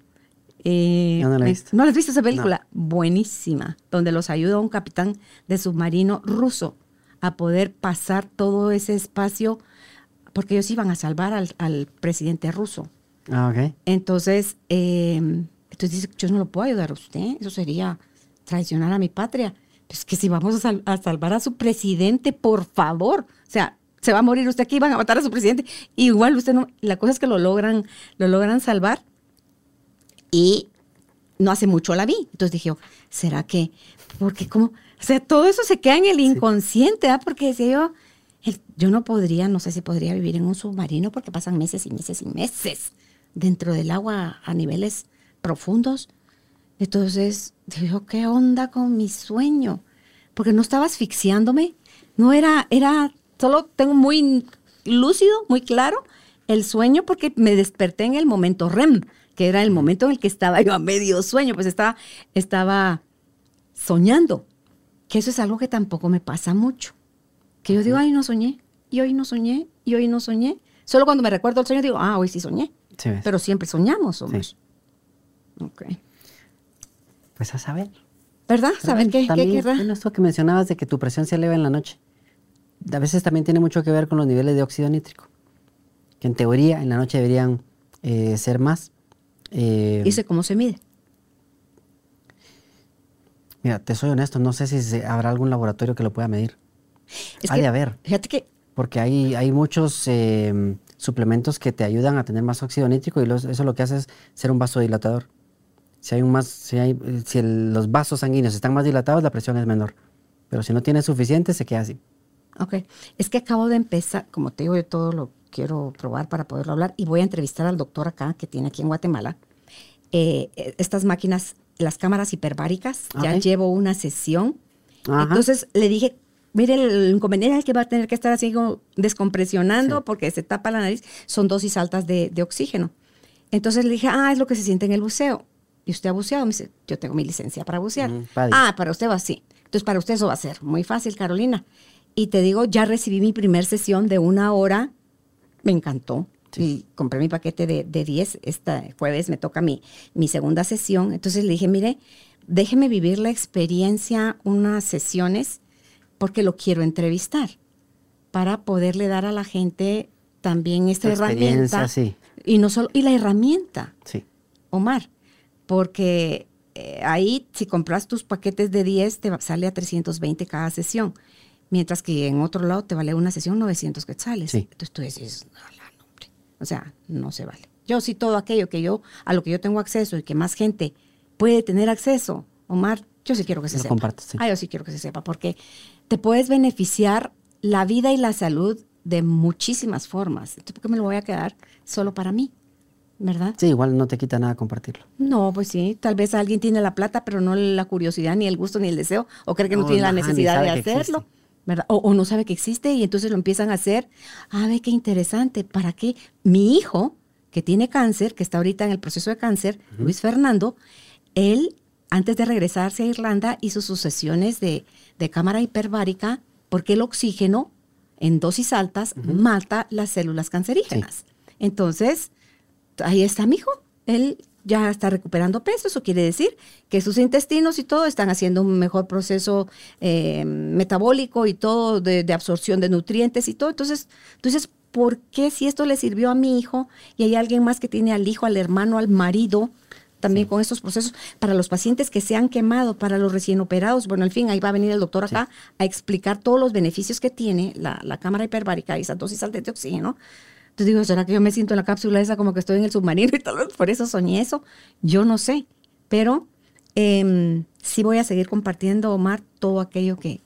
Eh, No, no la he visto. ¿No la has visto esa película? Buenísima, donde los ayuda un capitán de submarino ruso a poder pasar todo ese espacio, porque ellos iban a salvar al, al presidente ruso. Ah. Entonces, eh, entonces dice, yo no lo puedo ayudar a usted, eso sería traicionar a mi patria. Pues que si vamos a, sal- a salvar a su presidente, por favor. O sea, se va a morir usted aquí, van a matar a su presidente. Igual usted no, la cosa es que lo logran, lo logran salvar. Y no hace mucho la vi. Entonces dije, ¿será que? Porque como, o sea, todo eso se queda en el inconsciente, ¿ah? Porque decía yo, yo no podría, no sé si podría vivir en un submarino porque pasan meses y meses y meses dentro del agua a niveles profundos. Entonces, digo, ¿qué onda con mi sueño? Porque no estaba asfixiándome, No era, era, solo tengo muy lúcido, muy claro el sueño porque me desperté en el momento REM, que era el momento en el que estaba yo a medio sueño, pues estaba, estaba soñando, que eso es algo que tampoco me pasa mucho. Que yo digo, ay, no soñé, y hoy no soñé, y hoy no soñé. Solo cuando me recuerdo el sueño digo, ah, hoy sí soñé. Pero siempre soñamos, Omar. Sí. Ok. Pues a saber. ¿Verdad? ¿Saber qué, qué esto que mencionabas de que tu presión se eleva en la noche. A veces también tiene mucho que ver con los niveles de óxido nítrico. Que en teoría en la noche deberían eh, ser más. Eh, ¿Y cómo se mide? Mira, te soy honesto, no sé si habrá algún laboratorio que lo pueda medir. Es de haber. Fíjate que. Porque hay, hay muchos em, suplementos que te ayudan a tener más óxido nítrico y eso lo que hace es ser un vasodilatador. Si, hay un más, si, hay, si los vasos sanguíneos están más dilatados, la presión es menor. Pero si no tienes suficiente, se queda así. Ok. Es que acabo de empezar, como te digo, yo todo lo quiero probar para poderlo hablar y voy a entrevistar al doctor acá, que tiene aquí en Guatemala, eh, estas máquinas, las cámaras hiperbáricas. Ya llevo una sesión. Entonces le dije, mire, el inconveniente es que va a tener que estar así como descompresionando porque se tapa la nariz. Son dosis altas de, oxígeno. Entonces le dije, ah, es lo que se siente en el buceo. ¿Y usted ha buceado? Me dice, yo tengo mi licencia para bucear. ah, para usted va así. Entonces, para usted eso va a ser muy fácil, Carolina. Y te digo, ya recibí mi primer sesión de una hora. Me encantó. Y compré mi paquete de, de 10. Este jueves me toca mi, mi segunda sesión. Entonces le dije, mire, déjeme vivir la experiencia, unas sesiones porque lo quiero entrevistar para poderle dar a la gente también esta herramienta. Y no solo, y la herramienta, sí. Omar, porque eh, ahí si compras tus paquetes de 10 te sale a 320 cada sesión, mientras que en otro lado te vale una sesión 900 quetzales. Sí. Entonces tú dices, no, o sea, no se vale. Yo sí todo aquello que yo, a lo que yo tengo acceso y que más gente puede tener acceso, Omar, yo sí quiero que se sepa. Ah, yo sí quiero que se sepa, porque te puedes beneficiar la vida y la salud de muchísimas formas. Entonces, ¿por qué me lo voy a quedar solo para mí? ¿Verdad? Sí, igual no te quita nada compartirlo. No, pues sí, tal vez alguien tiene la plata, pero no la curiosidad, ni el gusto, ni el deseo, o cree que no, tiene la necesidad de hacerlo. ¿Verdad? O, no sabe que existe y entonces lo empiezan a hacer. Ah, ve qué interesante. ¿Para qué? Mi hijo, que tiene cáncer, que está ahorita en el proceso de cáncer, Luis Fernando, él antes de regresarse a Irlanda, hizo sus sesiones de, cámara hiperbárica porque el oxígeno en dosis altas mata las células cancerígenas. Entonces, ahí está mi hijo. Él ya está recuperando peso, eso quiere decir que sus intestinos y todo están haciendo un mejor proceso eh, metabólico y todo de, de, absorción de nutrientes y todo. Entonces, entonces, ¿por qué si esto le sirvió a mi hijo y hay alguien más que tiene al hijo, al hermano, al marido, también con estos procesos para los pacientes que se han quemado, para los recién operados. Bueno, al fin, ahí va a venir el doctor acá a explicar todos los beneficios que tiene la, cámara hiperbárica y esa dosis alta de oxígeno. Entonces digo, ¿será que yo me siento en la cápsula esa como que estoy en el submarino y tal por eso soñé eso? Yo no sé, pero em, sí voy a seguir compartiendo, Omar, todo aquello que,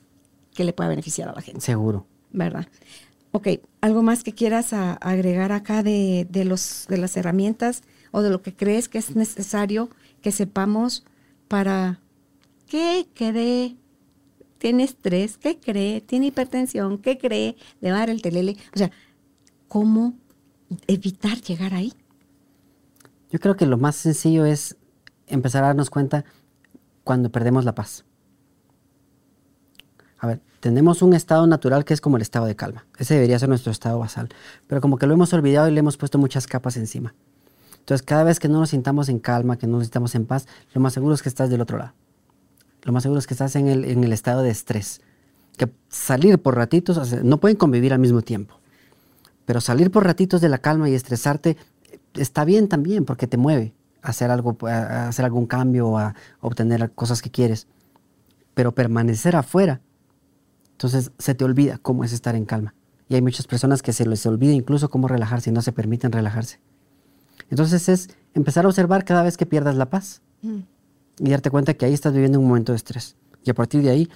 que le pueda beneficiar a la gente. Seguro. ¿Verdad? Ok, ¿algo más que quieras agregar acá de, de, los, de las herramientas o de lo que crees que es necesario que sepamos para qué cree, tiene estrés, qué cree, tiene hipertensión, qué cree, le va a dar el telele. O sea, ¿cómo evitar llegar ahí? Yo creo que lo más sencillo es empezar a darnos cuenta cuando perdemos la paz. A ver, tenemos un estado natural que es como el estado de calma. Ese debería ser nuestro estado basal. Pero como que lo hemos olvidado y le hemos puesto muchas capas encima. Entonces, cada vez que no nos sintamos en calma, que no nos sintamos en paz, lo más seguro es que estás del otro lado. Lo más seguro es que estás en el, en el estado de estrés. Que salir por ratitos, no pueden convivir al mismo tiempo. Pero salir por ratitos de la calma y estresarte está bien también porque te mueve a hacer, algo, a hacer algún cambio, a obtener cosas que quieres. Pero permanecer afuera, entonces se te olvida cómo es estar en calma. Y hay muchas personas que se les olvida incluso cómo relajarse y no se permiten relajarse. Entonces es empezar a observar cada vez que pierdas la paz mm. y darte cuenta que ahí estás viviendo un momento de estrés. Y a partir de ahí,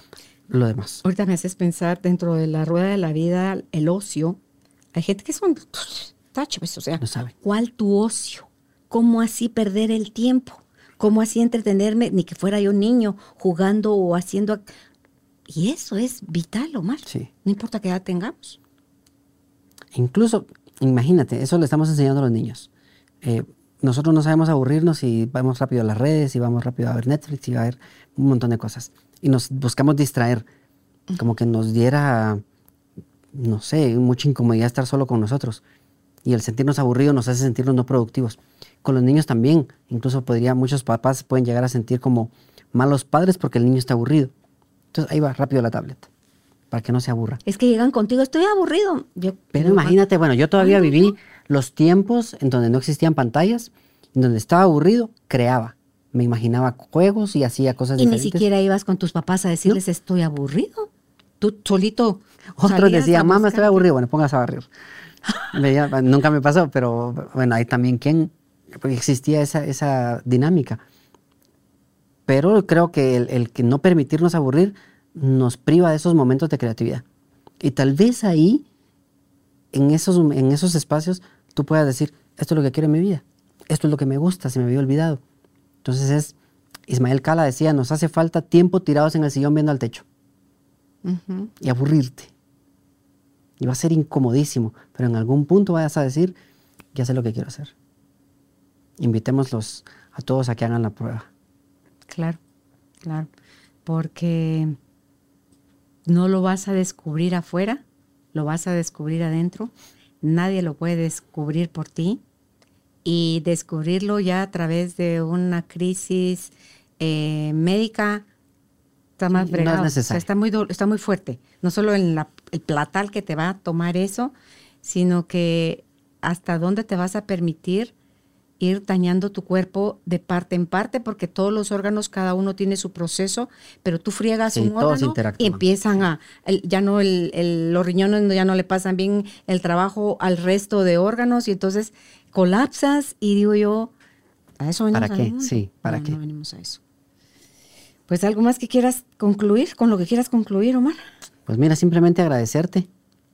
lo demás. Ahorita me haces pensar dentro de la rueda de la vida, el ocio. Hay gente que son tachos, o sea, no sabe. ¿cuál tu ocio? ¿Cómo así perder el tiempo? ¿Cómo así entretenerme? Ni que fuera yo niño jugando o haciendo... Y eso es vital, Omar. Sí. No importa qué edad tengamos. Incluso, imagínate, eso le estamos enseñando a los niños. Eh, nosotros no sabemos aburrirnos y vamos rápido a las redes y vamos rápido a ver Netflix y a ver un montón de cosas. Y nos buscamos distraer, como que nos diera, no sé, mucha incomodidad estar solo con nosotros. Y el sentirnos aburridos nos hace sentirnos no productivos. Con los niños también, incluso podría, muchos papás pueden llegar a sentir como malos padres porque el niño está aburrido. Entonces ahí va rápido la tableta, para que no se aburra. Es que llegan contigo, estoy aburrido. Yo, Pero imagínate, bueno, yo todavía no, viví no. los tiempos en donde no existían pantallas, en donde estaba aburrido, creaba. Me imaginaba juegos y hacía cosas Y ni diferentes. siquiera ibas con tus papás a decirles estoy aburrido. Tú solito. Otros decían, mamá, estoy aburrido, bueno, póngase a barrer. Nunca me pasó, pero bueno, hay también quien, porque existía esa, esa dinámica. Pero creo que el, el que no permitirnos aburrir nos priva de esos momentos de creatividad. Y tal vez ahí, en esos, en esos espacios, tú puedas decir, esto es lo que quiero en mi vida, esto es lo que me gusta, se me había olvidado. Entonces es, Ismael Cala decía, nos hace falta tiempo tirados en el sillón viendo al techo Y aburrirte. Y va a ser incomodísimo, pero en algún punto vas a decir, ya sé lo que quiero hacer. Invitémoslos a todos a que hagan la prueba. Claro, claro. Porque no lo vas a descubrir afuera, lo vas a descubrir adentro. Nadie lo puede descubrir por ti. Y descubrirlo ya a través de una crisis eh, médica está más Sí, no es fregado. O sea, necesario. está, muy, está muy fuerte. No solo en la- el platal que te va a tomar eso, sino que hasta dónde te vas a permitir ir dañando tu cuerpo de parte en parte, porque todos los órganos, cada uno tiene su proceso, pero tú friegas Sí, un órgano y empiezan a, el- ya no, el, el- los riñones ya no le pasan bien el trabajo al resto de órganos y entonces colapsas y digo yo, ¿a eso venimos ¿Para qué? mundo? Sí, ¿para No, qué? No venimos a eso. Pues algo más que quieras concluir, con lo que quieras concluir, Omar. Pues mira, simplemente agradecerte.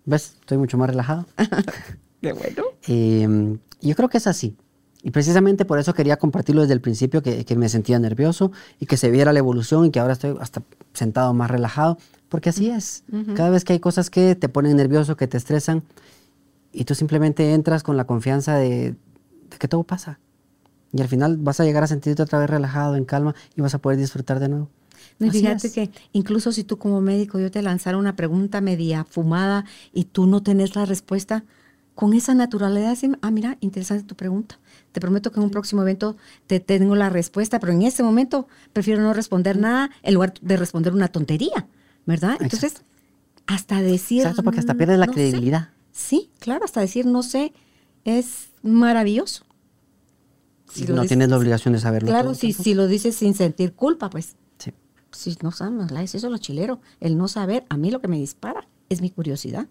¿Ves? Estoy mucho más relajado. Qué bueno. Eh, yo creo que es así. Y precisamente por eso quería compartirlo desde el principio, que, que me sentía nervioso y que se viera la evolución y que ahora estoy hasta sentado más relajado, porque así es. Cada vez que hay cosas que te ponen nervioso, que te estresan, y tú simplemente entras con la confianza de, de que todo pasa. Y al final vas a llegar a sentirte otra vez relajado, en calma, y vas a poder disfrutar de nuevo. No, fíjate es. que incluso si tú como médico yo te lanzara una pregunta media fumada y tú no tenés la respuesta, con esa naturalidad, ah, mira, interesante tu pregunta. Te prometo que en un próximo evento te tengo la respuesta, pero en este momento prefiero no responder nada en lugar de responder una tontería, ¿verdad? Entonces, hasta decir... Exacto, porque hasta pierdes la no sé. credibilidad. Sí, claro, hasta decir no sé es maravilloso. Si no dices- tienes la obligación de saberlo. Claro, todo si, si lo dices sin sentir culpa, pues Sí. si no sabemos, la- eso es lo chilero. El no saber, a mí lo que me dispara es mi curiosidad.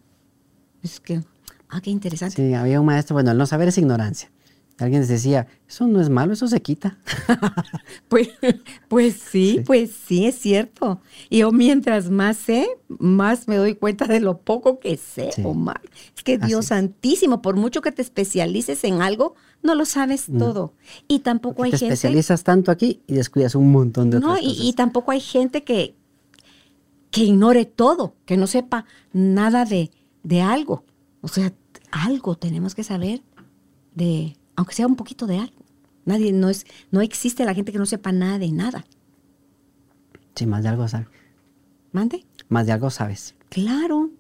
Es que, ah, qué interesante. Sí, había un maestro, bueno, el no saber es ignorancia. Alguien les decía, eso no es malo, eso se quita. Pues, pues sí, Sí. pues sí, es cierto. Y yo mientras más sé, más me doy cuenta de lo poco que sé, Sí. Omar. Es que Dios santísimo, por mucho que te especialices en algo, no lo sabes todo. Y tampoco Porque hay te gente... especializas tanto aquí y descuidas un montón de No, otras y, cosas. y tampoco hay gente que, que ignore todo, que no sepa nada de, de algo. O sea, algo tenemos que saber de, aunque sea un poquito de algo. Nadie, no es, no existe la gente que no sepa nada de nada. Sí, más de algo sabes. ¿Mande? Más de algo sabes. Claro,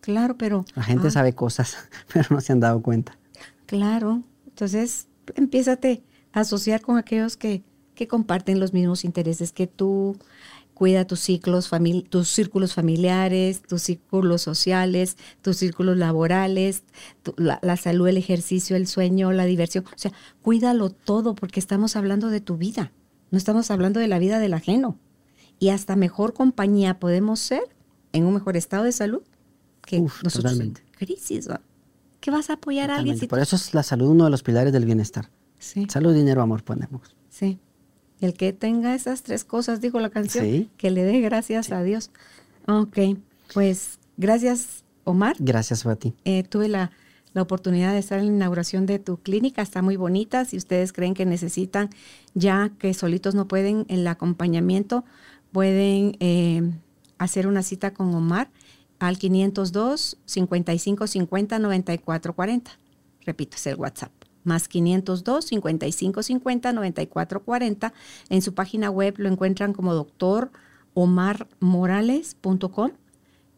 claro, pero. La gente ah, sabe cosas, pero no se han dado cuenta. Claro. Entonces, empiézate a asociar con aquellos que, que comparten los mismos intereses que tú. Cuida tus ciclos, famili- tus círculos familiares, tus círculos sociales, tus círculos laborales, tu- la, la salud, el ejercicio, el sueño, la diversión. O sea, cuídalo todo porque estamos hablando de tu vida, no estamos hablando de la vida del ajeno. Y hasta mejor compañía podemos ser en un mejor estado de salud que Uf, nosotros totalmente. en crisis. ¿Qué vas a apoyar a alguien si Por eso es la salud uno de los pilares del bienestar. Sí, Salud, dinero, amor, ponemos. sí. El que tenga esas tres cosas, dijo la canción, Sí. que le dé gracias a Dios. Ok, pues gracias, Omar. Gracias a ti. Eh, tuve la, la oportunidad de estar en la inauguración de tu clínica, está muy bonita. Si ustedes creen que necesitan, ya que solitos no pueden, el acompañamiento, pueden eh, hacer una cita con Omar al 502 5550 9440. Repito, es el WhatsApp. Más 502 5550 9440. En su página web lo encuentran como doctor omarmorales.com.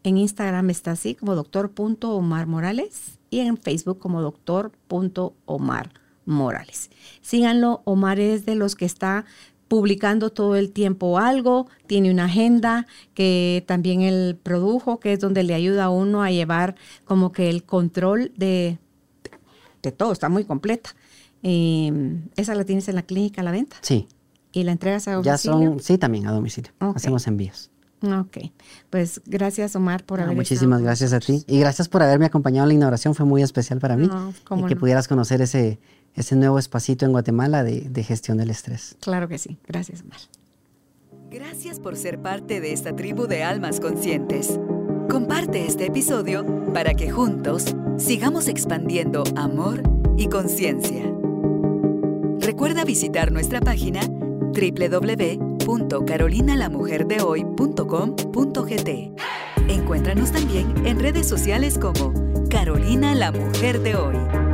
En Instagram está así como doctor.omarmorales y en Facebook como doctor.omarmorales. Síganlo, Omar es de los que está publicando todo el tiempo algo, tiene una agenda que también él produjo, que es donde le ayuda a uno a llevar como que el control de, de todo, está muy completa. Eh, ¿Esa la tienes en la clínica a la venta? Sí. ¿Y la entregas a domicilio? Ya son, sí, también a domicilio. Hacemos envíos. Ok, pues gracias Omar por Ah, haber muchísimas gracias a ti. Y gracias por haberme acompañado en la inauguración. Fue muy especial para mí. No, y que no. pudieras conocer ese, ese nuevo espacito en Guatemala de, de gestión del estrés. Claro que sí, gracias Omar. Gracias por ser parte de esta tribu de almas conscientes. Comparte este episodio para que juntos sigamos expandiendo amor y conciencia. Recuerda visitar nuestra página www.carolinalamujerdehoy.com.gt. Encuéntranos también en redes sociales como Carolina la Mujer de Hoy.